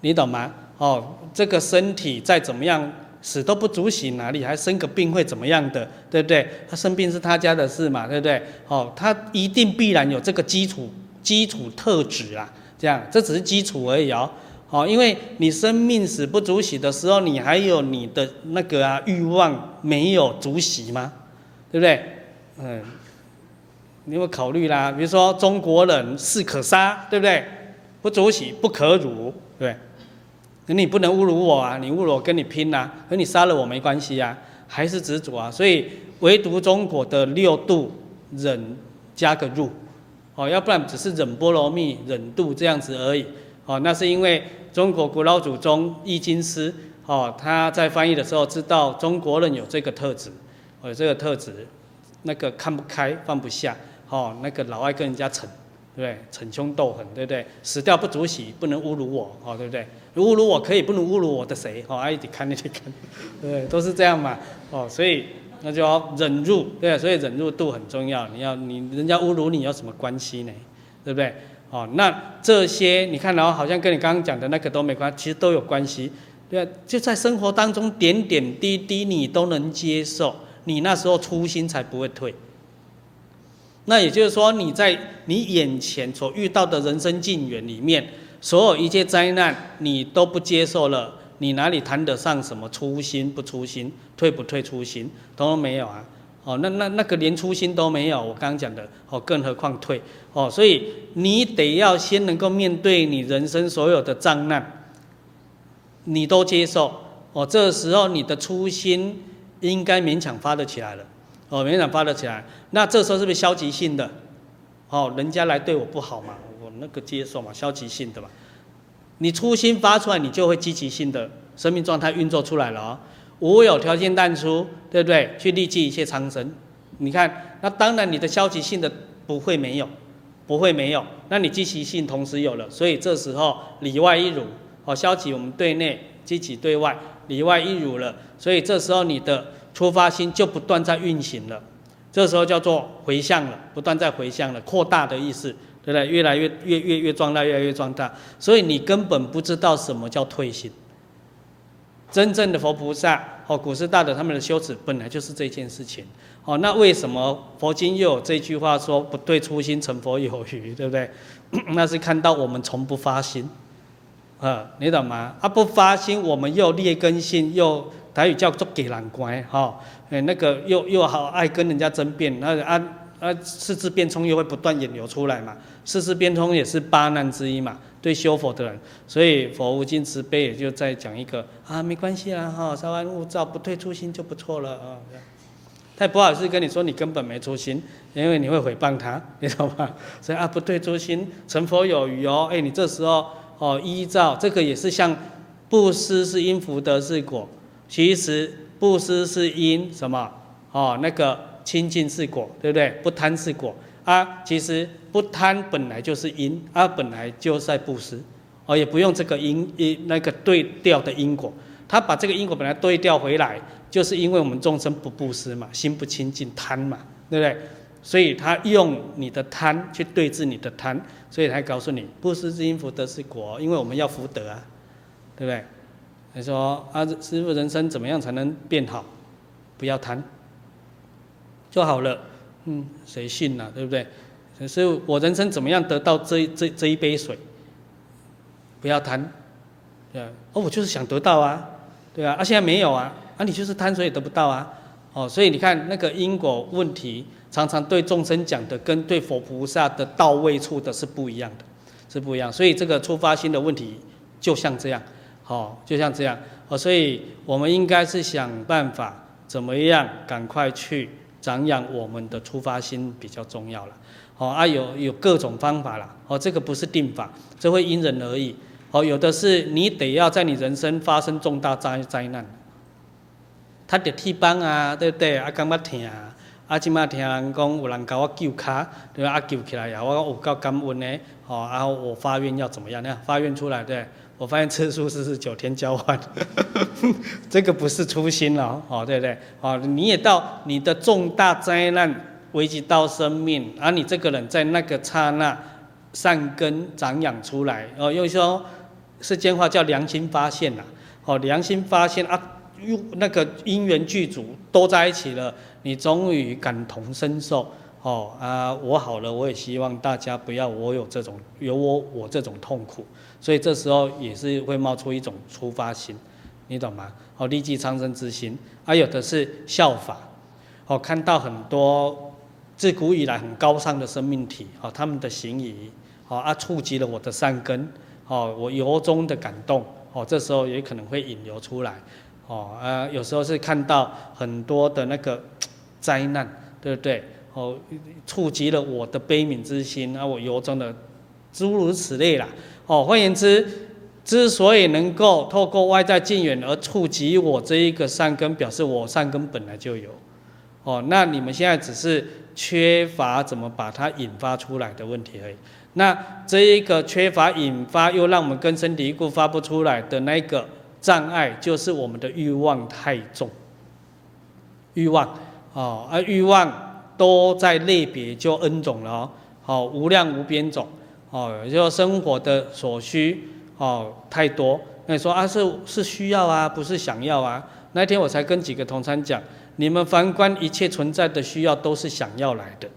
你懂吗？哦，这个身体再怎么样。死都不足惜，哪里还生个病会怎么样的，对不对？他生病是他家的事嘛，对不对？哦，他一定必然有这个基础基础特质啊，这样，这只是基础而已哦。哦，因为你生命死不足喜的时候，你还有你的那个啊欲望没有足喜吗？对不对？嗯，你有考虑啦，比如说中国人士可杀，对不对？不足喜不可辱，对。你不能侮辱我啊！你侮辱我，跟你拼呐、啊！和你杀了我没关系啊，还是执着啊！所以唯独中国的六度忍加个入，哦，要不然只是忍波罗蜜忍度这样子而已。哦，那是因为中国古老祖宗易经师，哦，他在翻译的时候知道中国人有这个特质，有这个特质，那个看不开放不下，哦，那个老爱跟人家逞，对不对？逞凶斗狠，对不对？死掉不足惜，不能侮辱我，哦，对不对？侮辱我可以，不能侮辱我的谁？哦，一起看一起看，对，都是这样嘛，哦，所以那就要忍辱，对，所以忍辱度很重要。你要你人家侮辱你有什么关系呢？对不对？哦，那这些你看，然后好像跟你刚刚讲的那个都没关，其实都有关系。对啊，就在生活当中点点滴滴你都能接受，你那时候初心才不会退。那也就是说，你在你眼前所遇到的人生境缘里面，所有一切灾难你都不接受了，你哪里谈得上什么初心不初心，退不退初心，都没有啊。哦，那那那个连初心都没有，我刚刚讲的哦，更何况退哦，所以你得要先能够面对你人生所有的障难，你都接受哦，这时候你的初心应该勉强发得起来了哦，勉强发得起来，那这时候是不是消极性的？哦，人家来对我不好嘛，我那个接受嘛，消极性的嘛，你初心发出来，你就会积极性的生命状态运作出来了哦。无有条件淡出，对不对？去利济一切苍生。你看，那当然你的消极性的不会没有，不会没有。那你积极性同时有了，所以这时候里外一如，哦，消极我们对内，积极对外，里外一如了。所以这时候你的出发心就不断在运行了，这时候叫做回向了，不断在回向了，扩大的意思，对不对？越来越越越越壮大，越来越壮大。所以你根本不知道什么叫退心。真正的佛菩萨，哦，古时大德他们的修持本来就是这件事情，哦，那为什么佛经又有这句话说不对初心成佛有余，对不对？那是看到我们从不发心，啊，你懂吗？啊，不发心，我们又劣根性，又台语叫做给人乖，哈，哎，那个又又好爱跟人家争辩，那个啊啊，四字变通又会不断引流出来嘛，四字变通也是八难之一嘛。对修佛的人，所以佛无尽慈悲也就在讲一个啊，没关系啦哈，稍安勿躁，不退初心就不错了啊。他不好意思跟你说你根本没初心，因为你会诽谤他，你知道吗？所以啊，不退初心成佛有余哦。哎，你这时候哦，依照这个也是像布施是因福德是果，其实布施是因什么？哦，那个清净是果，对不对？不贪是果。啊，其实不贪本来就是因，啊，本来就在布施，哦，也不用这个因因那个对调的因果，他把这个因果本来对调回来，就是因为我们众生不布施嘛，心不清净贪嘛，对不对？所以他用你的贪去对治你的贪，所以他告诉你布施之因福德是果，因为我们要福德啊，对不对？他说啊，师父人生怎么样才能变好？不要贪，就好了。嗯，谁信呢、啊？对不对？可是我人生怎么样得到这这这一杯水？不要贪，对啊，哦，我就是想得到啊，对啊，啊现在没有啊，啊你就是贪，所以得不到啊，哦，所以你看那个因果问题，常常对众生讲的跟对佛菩萨的到位处的是不一样的，是不一样，所以这个出发心的问题就像这样，哦，就像这样，哦，所以我们应该是想办法怎么样赶快去。长养我们的出发心比较重要了，哦啊有有各种方法了，哦这个不是定法，这会因人而异，哦有的是你得要在你人生发生重大灾灾难，他得替帮啊，对不对？啊感觉疼啊，啊今麦听人讲有人给我救卡，对吧？啊救起来呀，我有够感恩呢，哦然后我发愿要怎么样？呢发愿出来对。我发现吃素是是九天交换，这个不是初心了哦，对不对？哦，你也到你的重大灾难危及到生命，而、你这个人在那个刹那善根长养出来，哦，又说世间话叫良心发现呐，哦，良心发现啊，又那个因缘具足都在一起了，你终于感同身受，哦啊，我好了，我也希望大家不要我有这种有我我这种痛苦。所以这时候也是会冒出一种出发心，你懂吗？哦，利济苍生之心，还、啊、有的是效法，哦，看到很多自古以来很高尚的生命体，哦，他们的行仪，哦，啊，触及了我的善根，哦，我由衷的感动，哦，这时候也可能会引流出来，哦，啊，有时候是看到很多的那个 灾难，对不对？哦，触及了我的悲悯之心，啊，我由衷的诸如此类啦。哦，换言之，之所以能够透过外在境缘而触及我这一个善根，表示我善根本来就有。哦，那你们现在只是缺乏怎么把它引发出来的问题而已。那这一个缺乏引发，又让我们根深蒂固发不出来的那个障碍，就是我们的欲望太重。欲望，哦，而欲望都在类别就 N 种了哦，好，无量无边种，哦，就生活的所需，哦，太多。那你说啊，是是需要啊，不是想要啊。那天我才跟几个同参讲，你们凡观一切存在的需要，都是想要来的。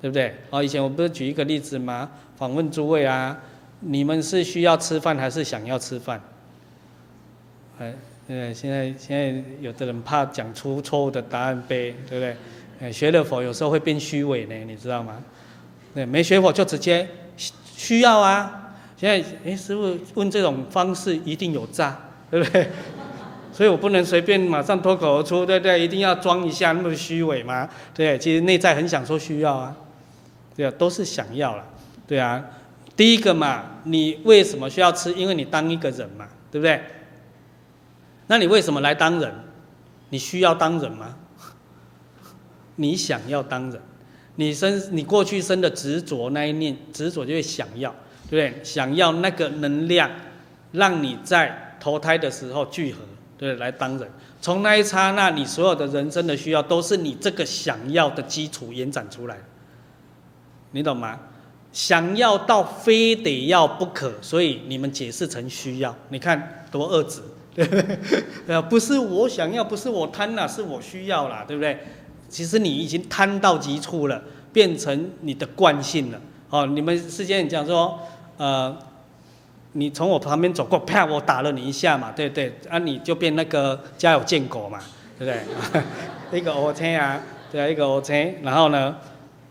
对不对？哦，以前我不是举一个例子吗？访问诸位啊，你们是需要吃饭还是想要吃饭？哎，呃，现在现在有的人怕讲出错误的答案背，对不对？哎，学了佛有时候会变虚伪呢，你知道吗？对，没学佛就直接需要啊。现在哎，师傅问这种方式一定有诈，对不对？所以我不能随便马上脱口而出，对不对？一定要装一下那么虚伪吗？对，其实内在很想说需要啊。对啊，都是想要了，对啊，第一个嘛，你为什么需要吃？因为你当一个人嘛，对不对？那你为什么来当人？你需要当人吗？你想要当人，你生你过去生的执着那一念执着就会想要，对不对？想要那个能量，让你在投胎的时候聚合，对，来当人。从那一刹那，你所有的人生的需要都是你这个想要的基础延展出来。你懂吗？想要到非得要不可，所以你们解释成需要。你看多恶质，对不对？不是我想要，不是我贪了，是我需要啦，对不对？其实你已经贪到极处了，变成你的惯性了。哦，你们之前讲说，呃，你从我旁边走过，啪，我打了你一下嘛，对不对？啊，你就变那个家有贱狗嘛，对不对？一个欧车啊，对啊，一个欧车，然后呢？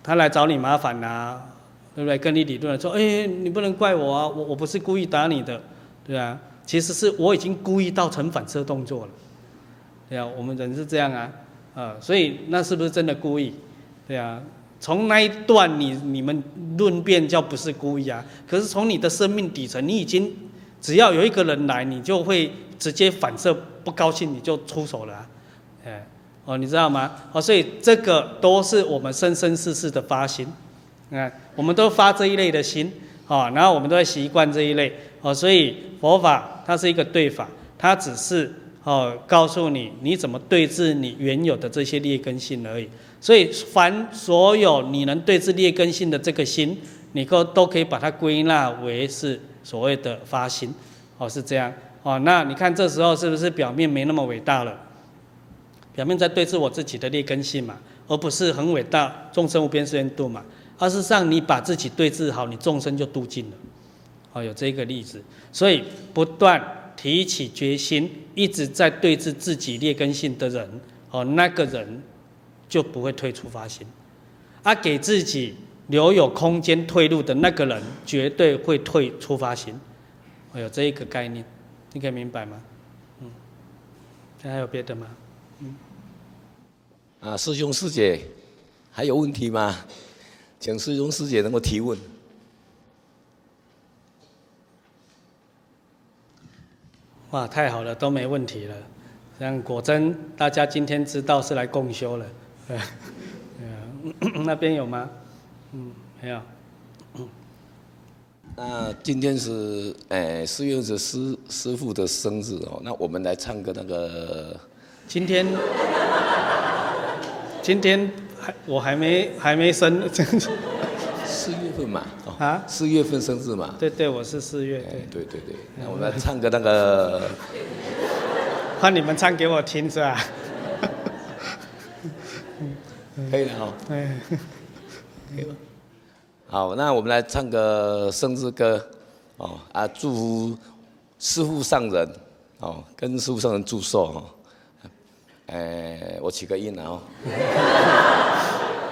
他来找你麻烦呐、啊，对不对？跟你理论说，哎，你不能怪我啊，我我不是故意打你的，对啊，其实是我已经故意到成反射动作了，对啊，我们人是这样啊，啊，所以那是不是真的故意？对啊，从那一段你你们论辩叫不是故意啊，可是从你的生命底层，你已经只要有一个人来，你就会直接反射不高兴，你就出手了、啊，哎。哦，你知道吗？哦，所以这个都是我们生生世世的发心，啊，我们都发这一类的心，啊，然后我们都会习惯这一类，哦，所以佛法它是一个对法，它只是哦告诉你你怎么对治你原有的这些劣根性而已。所以凡所有你能对治劣根性的这个心，你都都可以把它归纳为是所谓的发心，哦，是这样，哦，那你看这时候是不是表面没那么伟大了？表面在对治我自己的劣根性嘛，而不是很伟大，众生无边誓愿度嘛。而事实上，你把自己对治好，你众生就度尽了。哦，有这个例子，所以不断提起决心，一直在对峙自己劣根性的人，哦，那个人就不会退出发心。而给自己留有空间退路的那个人，绝对会退出发心。哦，有这一个概念，你可以明白吗？嗯，还有别的吗？嗯。啊，师兄师姐，还有问题吗？请师兄师姐能够提问。哇，太好了，都没问题了。这样果真，大家今天知道是来共修了。对，对啊，那边有吗？嗯，没有。嗯。那今天是哎，四月是师师傅的生日哦，那我们来唱个那个。今天。今天还我还没还没生，四月份嘛，啊，四月份生日嘛，对对，我是四月，对对对对，那我们来唱个那个，换你们唱给我听是吧？可以了哈哦，可以了？好，那我们来唱个生日歌，哦啊，祝福师傅上人，哦，跟师傅上人祝寿哦。哎，我起个音啊！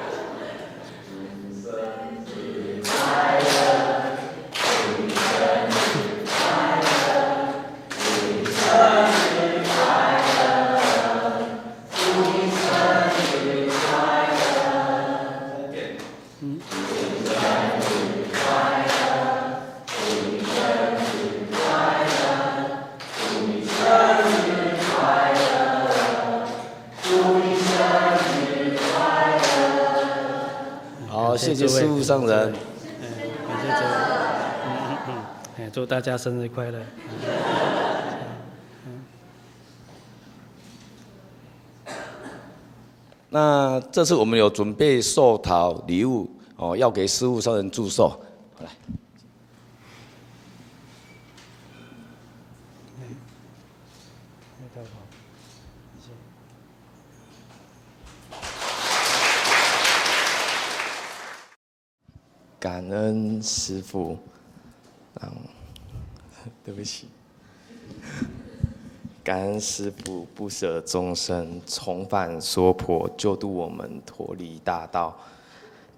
好谢谢师傅上人。谢主。嗯嗯嗯，哎，祝大家生日快乐。那这次我们有准备寿桃礼物哦，要给师傅三人祝寿。来。感恩师父，嗯，对不起。感恩师父不舍众生，重返娑婆，救度我们脱离大道，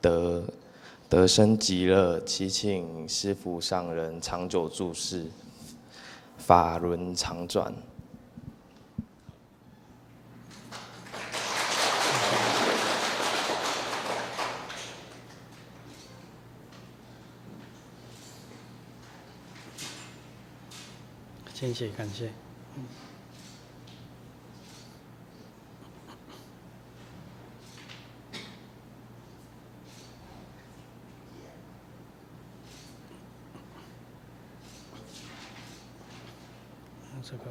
得得生极乐。祈请师父上人长久住世，法轮常转。谢谢，感谢。这个，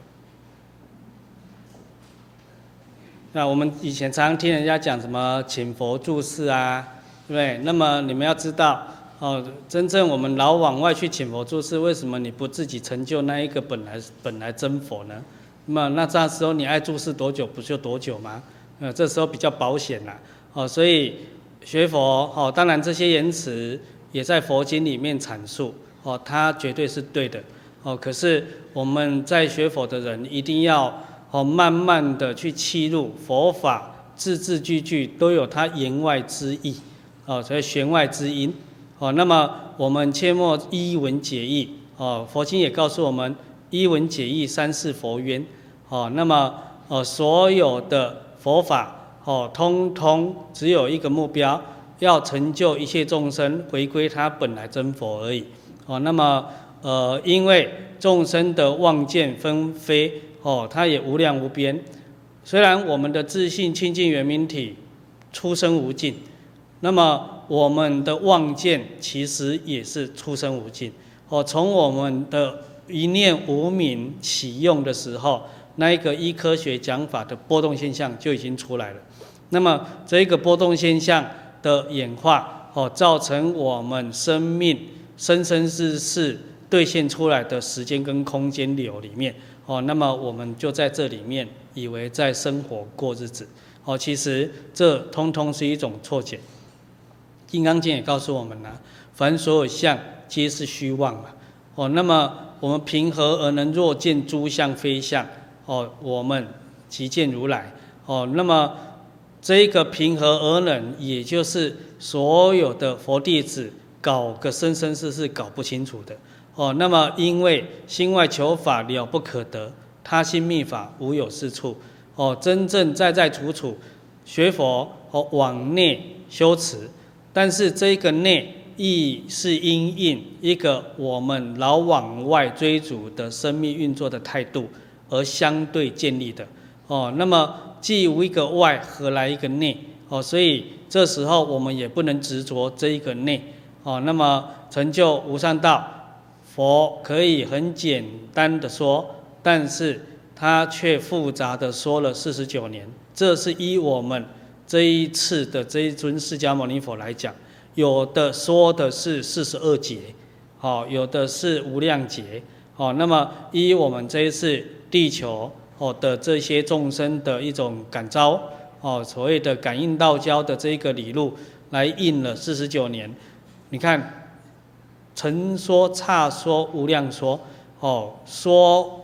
那我们以前常听人家讲什么请佛注释啊，对不对？那么你们要知道，哦，真正我们老往外去请佛住世，为什么你不自己成就那一个本来本来真佛呢？那么那这时候你爱住世多久不就多久吗？呃，这时候比较保险啦。哦，所以学佛，哦，当然这些言辞也在佛经里面阐述，哦，它绝对是对的。哦，可是我们在学佛的人一定要哦，慢慢的去契入佛法，字字句句都有它言外之意，哦，所以弦外之音，哦，那么我们切莫依文解义，哦，佛经也告诉我们依文解义三世佛冤，哦，那么呃所有的佛法，哦，通通只有一个目标，要成就一切众生回归他本来真佛而已，哦，那么。呃，因为众生的妄见纷飞，哦，它也无量无边。虽然我们的自信清净圆明体出生无尽，那么我们的妄见其实也是出生无尽。哦，从我们的一念无明起用的时候，那一个依科学讲法的波动现象就已经出来了。那么这个波动现象的演化，哦，造成我们生命生生世世。兑现出来的时间跟空间流里面，哦，那么我们就在这里面以为在生活过日子，哦，其实这通通是一种错觉。金刚经也告诉我们了，凡所有相皆是虚妄嘛，哦，那么我们平和而能若见诸相非相？哦，我们即见如来，哦，那么这一个平和而能，也就是所有的佛弟子搞个生生世世搞不清楚的。哦，那么因为心外求法了不可得，他心密法无有是处。哦，真正在在处处学佛和往内修持，但是这个内亦是因应一个我们老往外追逐的生命运作的态度而相对建立的。哦，那么既无一个外，何来一个内？哦，所以这时候我们也不能执着这一个内。哦，那么成就无上道。佛可以很简单的说，但是他却复杂的说了四十九年。这是依我们这一次的这一尊释迦牟尼佛来讲，有的说的是四十二劫，好，有的是无量劫，好。那么依我们这一次地球哦的这些众生的一种感召，哦，所谓的感应道交的这个理路来应了四十九年，你看。成说、差说、无量说，哦，说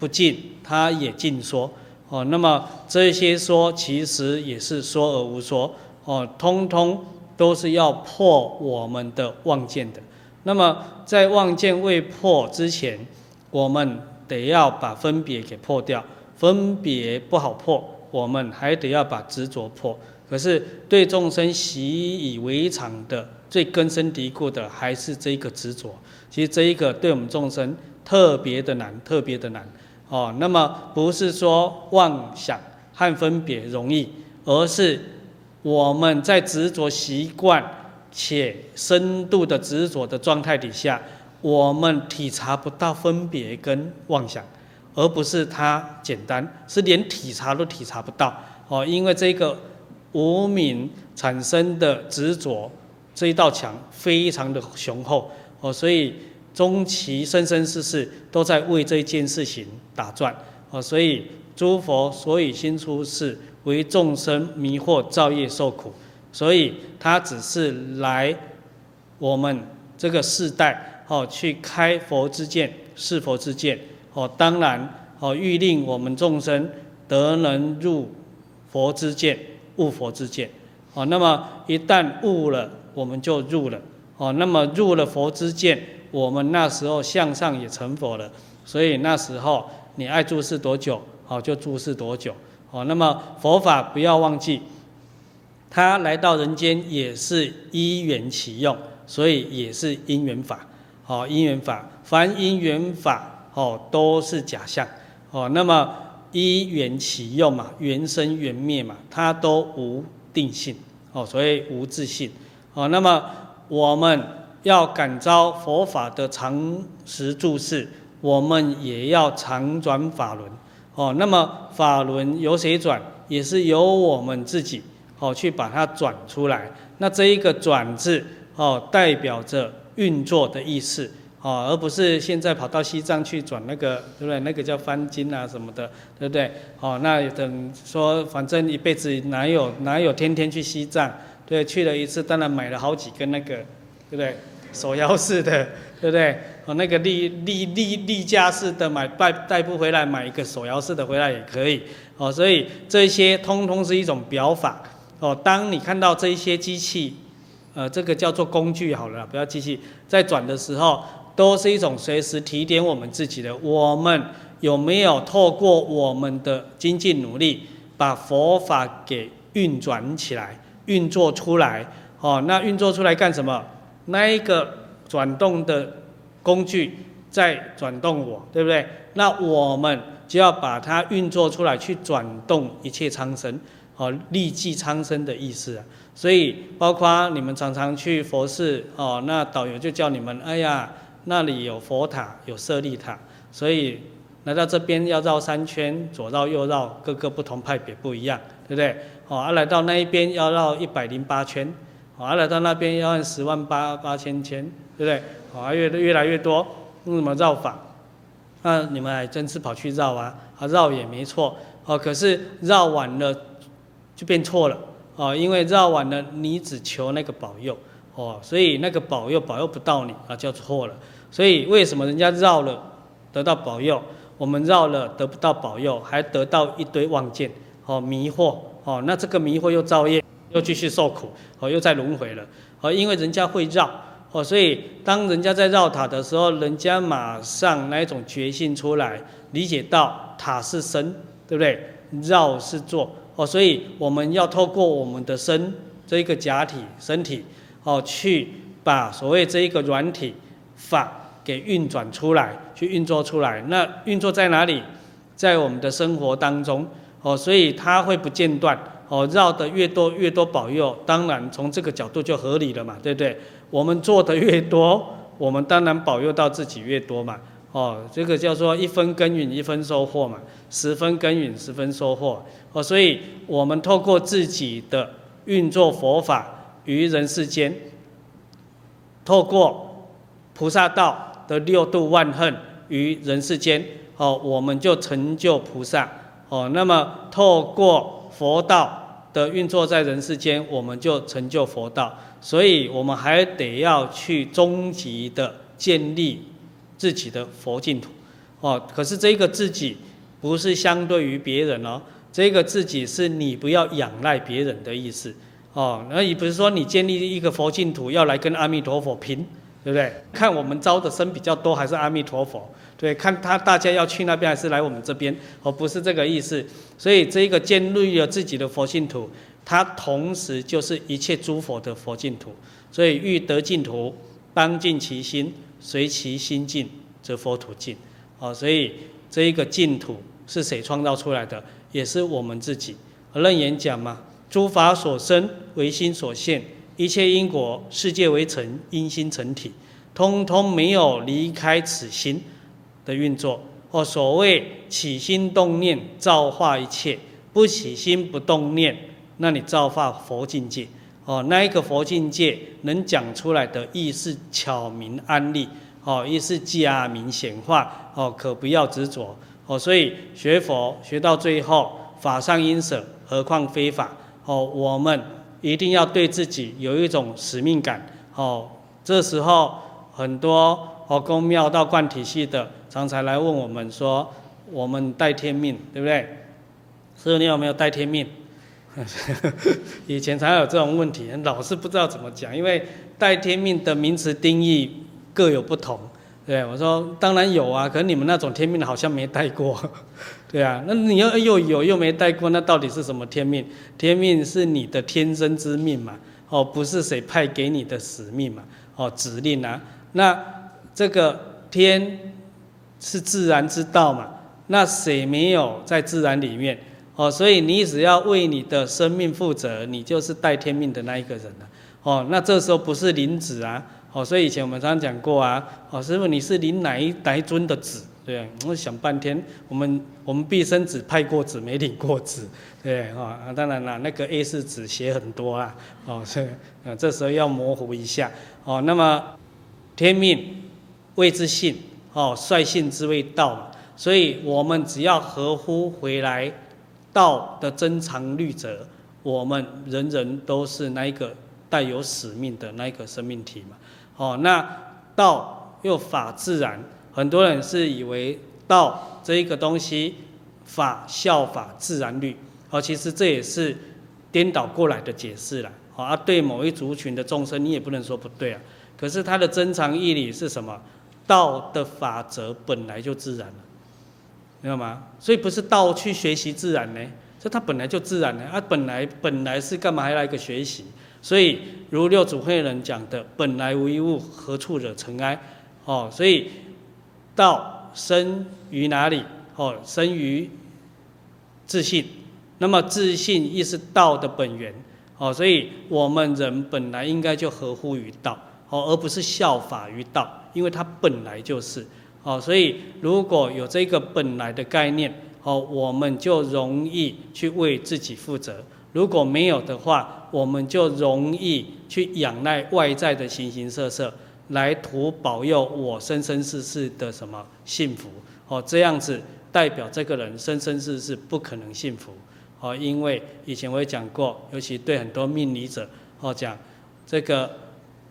不尽，他也尽说，哦，那么这些说其实也是说而无说，哦，通通都是要破我们的妄见的。那么在妄见未破之前，我们得要把分别给破掉，分别不好破，我们还得要把执着破。可是对众生习以为常的。最根深蒂固的还是这个执着，其实这一个对我们众生特别的难，特别的难哦。那么不是说妄想和分别容易，而是我们在执着习惯且深度的执着的状态底下，我们体察不到分别跟妄想，而不是它简单，是连体察都体察不到哦，因为这个无明产生的执着这一道墙非常的雄厚哦，所以终其生生世世都在为这件事情打转哦，所以诸佛所以心出世，为众生迷惑造业受苦，所以他只是来我们这个世代哦去开佛之见，示佛之见哦，当然。哦，欲令我们众生得能入佛之见，悟佛之见。哦，那么一旦悟了，我们就入了。哦，那么入了佛之见，我们那时候向上也成佛了。所以那时候你爱注视多久，哦，就注视多久。哦，那么佛法不要忘记，他来到人间也是依缘起用，所以也是因缘法。哦，因缘法，凡因缘法，哦，都是假象。哦，那么依缘起用嘛，缘生缘灭嘛，它都无定性哦，所以无自性哦。那么我们要感召佛法的常时注释，我们也要常转法轮哦。那么法轮由谁转？也是由我们自己哦去把它转出来。那这一个转字哦，代表着运作的意思。哦，而不是现在跑到西藏去转那个，对不对？那个叫翻经啊什么的，对不对？哦，那等说，反正一辈子哪有哪有天天去西藏？对，去了一次，当然买了好几个那个，对不对？手摇式的，对不对？哦，那个立立立立架式的买带带不回来，买一个手摇式的回来也可以。哦，所以这些通通是一种表法。哦，当你看到这一些机器，呃，这个叫做工具好了，不要机器，在转的时候。都是一种随时提点我们自己的，我们有没有透过我们的精进努力，把佛法给运转起来、运作出来？哦，那运作出来干什么？那一个转动的工具在转动我，对不对？那我们就要把它运作出来，去转动一切苍生，哦，利济苍生的意思啊。所以，包括你们常常去佛寺，哦，那导游就叫你们，哎呀。那里有佛塔，有舍利塔，所以来到这边要绕三圈，左绕右绕，各个不同派别不一样，对不对？好，啊，来到那一边要绕一百零八圈，啊，来到那边要按十万八八千千，对不对？好，啊，越越来越多，用什么绕法？那你们还真是跑去绕啊？啊，绕也没错，哦，可是绕完了就变错了，哦，因为绕完了你只求那个保佑，哦，所以那个保佑保佑不到你啊，就错了。所以为什么人家绕了得到保佑，我们绕了得不到保佑，还得到一堆妄见，哦，迷惑，哦，那这个迷惑又造业，又继续受苦，哦，又在轮回了，哦，因为人家会绕，哦，所以当人家在绕塔的时候，人家马上那一种觉性出来，理解到塔是身，对不对？绕是做，哦，所以我们要透过我们的身这一个假体身体，哦，去把所谓这一个软体法。给运转出来，去运作出来。那运作在哪里？在我们的生活当中哦，所以它会不间断哦，绕得越多越多保佑。当然从这个角度就合理了嘛，对不对？我们做的越多，我们当然保佑到自己越多嘛。哦，这个叫做一分耕耘一分收获嘛，十分耕耘十分收获哦。所以我们透过自己的运作佛法于人世间，透过菩萨道。的六度万恨于人世间，哦，我们就成就菩萨，哦，那么透过佛道的运作在人世间，我们就成就佛道，所以我们还得要去终极的建立自己的佛净土，哦，可是这个自己不是相对于别人哦，这个自己是你不要仰赖别人的意思，哦，那也不是说你建立一个佛净土要来跟阿弥陀佛拼。对不对？看我们招的生比较多，还是阿弥陀佛？对，看他大家要去那边，还是来我们这边？哦，不是这个意思。所以这一个建立了自己的佛净土，它同时就是一切诸佛的佛净土。所以欲得净土，当净其心，随其心净，则佛土净。哦，所以这一个净土是谁创造出来的？也是我们自己。楞严讲嘛，诸法所生，唯心所现。一切因果，世界为成，因心成体。通通没有离开此心的运作。哦，所谓起心动念造化一切，不起心不动念，那你造化佛境界。哦，那一个佛境界能讲出来的亦是巧明安立，哦，亦是假名显化，哦，可不要执着。哦，所以学佛学到最后，法上应舍，何况非法？哦，我们一定要对自己有一种使命感。哦，这时候很多哦公庙道观体系的常常来问我们说，我们带天命，对不对？师父，你有没有带天命？以前才有这种问题，老是不知道怎么讲，因为带天命的名词定义各有不同。对，我说当然有啊，可是你们那种天命好像没带过，对啊，那你要又有又没带过，那到底是什么天命？天命是你的天生之命嘛，哦，不是谁派给你的使命嘛，哦，指令啊，那这个天是自然之道嘛，那谁没有在自然里面？哦，所以你只要为你的生命负责，你就是带天命的那一个人了。哦，那这时候不是灵子啊。哦，所以以前我们常常讲过啊。哦，师傅你是领哪一哪一尊的子？对啊，我想半天，我们我们毕生只派过子，没领过子。对啊，当然了，那个 A 四纸写很多啊。哦，所 以啊，这时候要模糊一下。哦，那么天命谓之性，哦，率性之谓道嘛。所以我们只要合乎回来。道的真常律则，我们人人都是那一个带有使命的那一个生命体嘛。哦，那道又法自然，很多人是以为道这一个东西，法效法自然律，哦，其实这也是颠倒过来的解释了。啊，对某一族群的众生，你也不能说不对啊。可是它的真常义理是什么？道的法则本来就自然了。知道吗？所以不是道去学习自然呢，这它本来就自然呢。啊，本来本来是干嘛还来个学习？所以如六祖慧能讲的“本来无一物，何处惹尘埃”。哦，所以道生于哪里？哦，生于自信。那么自信亦是道的本源。哦，所以我们人本来应该就合乎于道，哦，而不是效法于道，因为它本来就是。哦，所以如果有这个本来的概念，哦，我们就容易去为自己负责；如果没有的话，我们就容易去仰赖外在的形形色色来图保佑我生生世世的什么幸福。哦，这样子代表这个人生生世世不可能幸福。哦，因为以前我也讲过，尤其对很多命理者，哦，讲这个，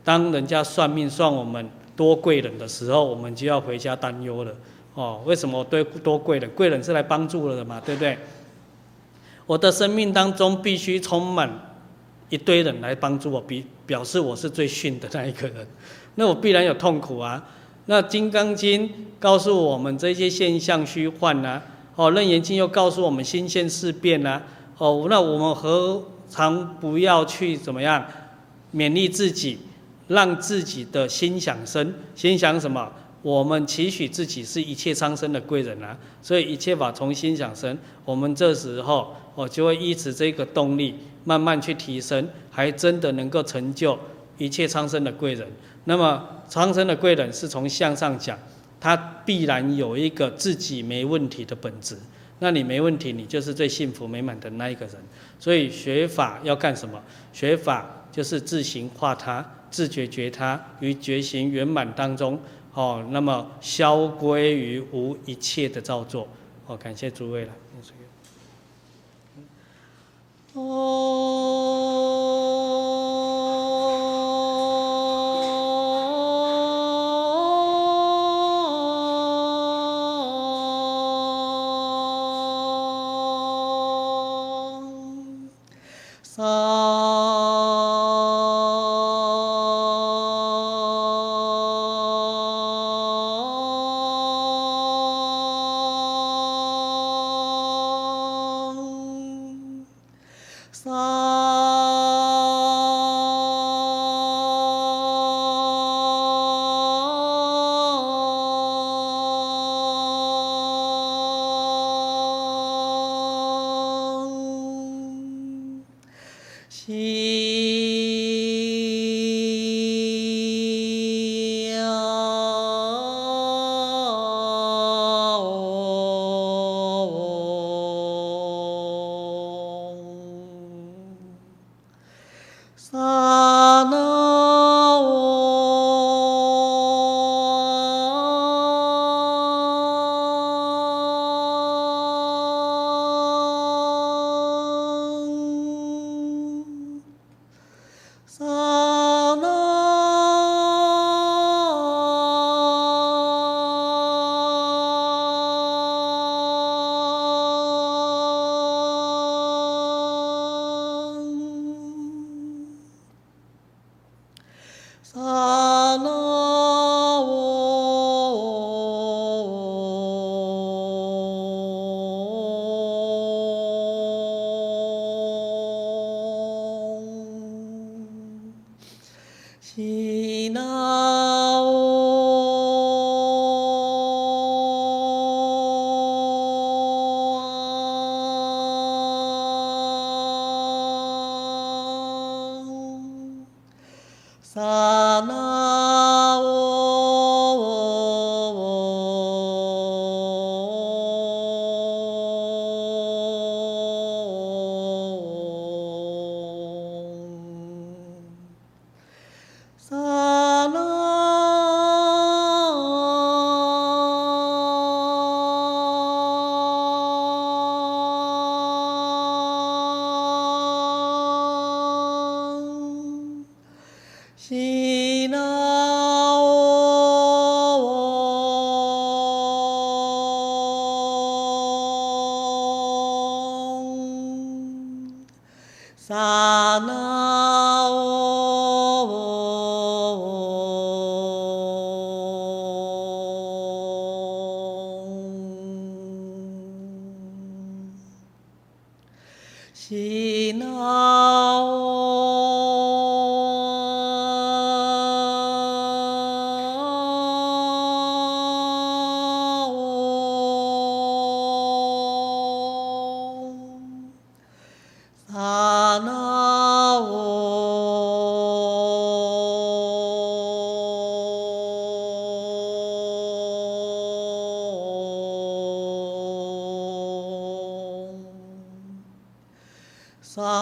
当人家算命算我们。多贵人的时候，我们就要回家担忧了。哦，为什么对多贵人？贵人是来帮助了的嘛，对不对？我的生命当中必须充满一堆人来帮助我，比表示我是最逊的那一个人，那我必然有痛苦啊。那《金刚经》告诉我们这些现象虚幻呐，哦，《楞严经》又告诉我们心现事变呐，哦，那我们何尝不要去怎么样勉励自己？让自己的心想生，心想什么？我们期许自己是一切苍生的贵人啊！所以一切法从心想生。我们这时候，我就会依持这个动力，慢慢去提升，还真的能够成就一切苍生的贵人。那么长生的贵人是从相上讲，他必然有一个自己没问题的本质。那你没问题，你就是最幸福美满的那一个人。所以学法要干什么？学法就是自行化他。自觉觉他于觉行圆满当中，哦，那么消归于无一切的造作，哦，感谢诸位了。哦。さあ。心。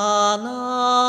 花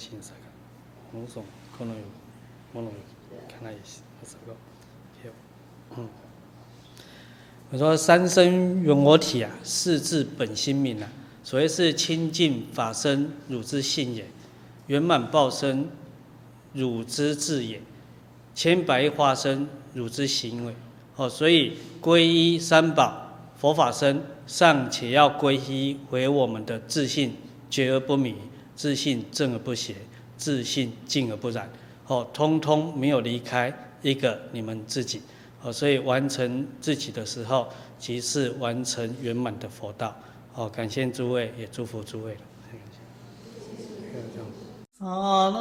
西松心沙卡，龙松可能有，可能有，看那意思，这个，嗯，我说三身圆我体啊，四字本心明啊，所谓是清净法身，汝之性也；圆满报身，汝之智也；千百亿化身，汝之行为。哦，所以皈依三宝佛法身，尚且要皈依为我们的自信，觉而不迷。自信正而不邪，自信静而不染，哦，通通没有离开一个你们自己，哦，所以完成自己的时候，即是完成圆满的佛道，哦，感谢诸位，也祝福诸位了。阿萨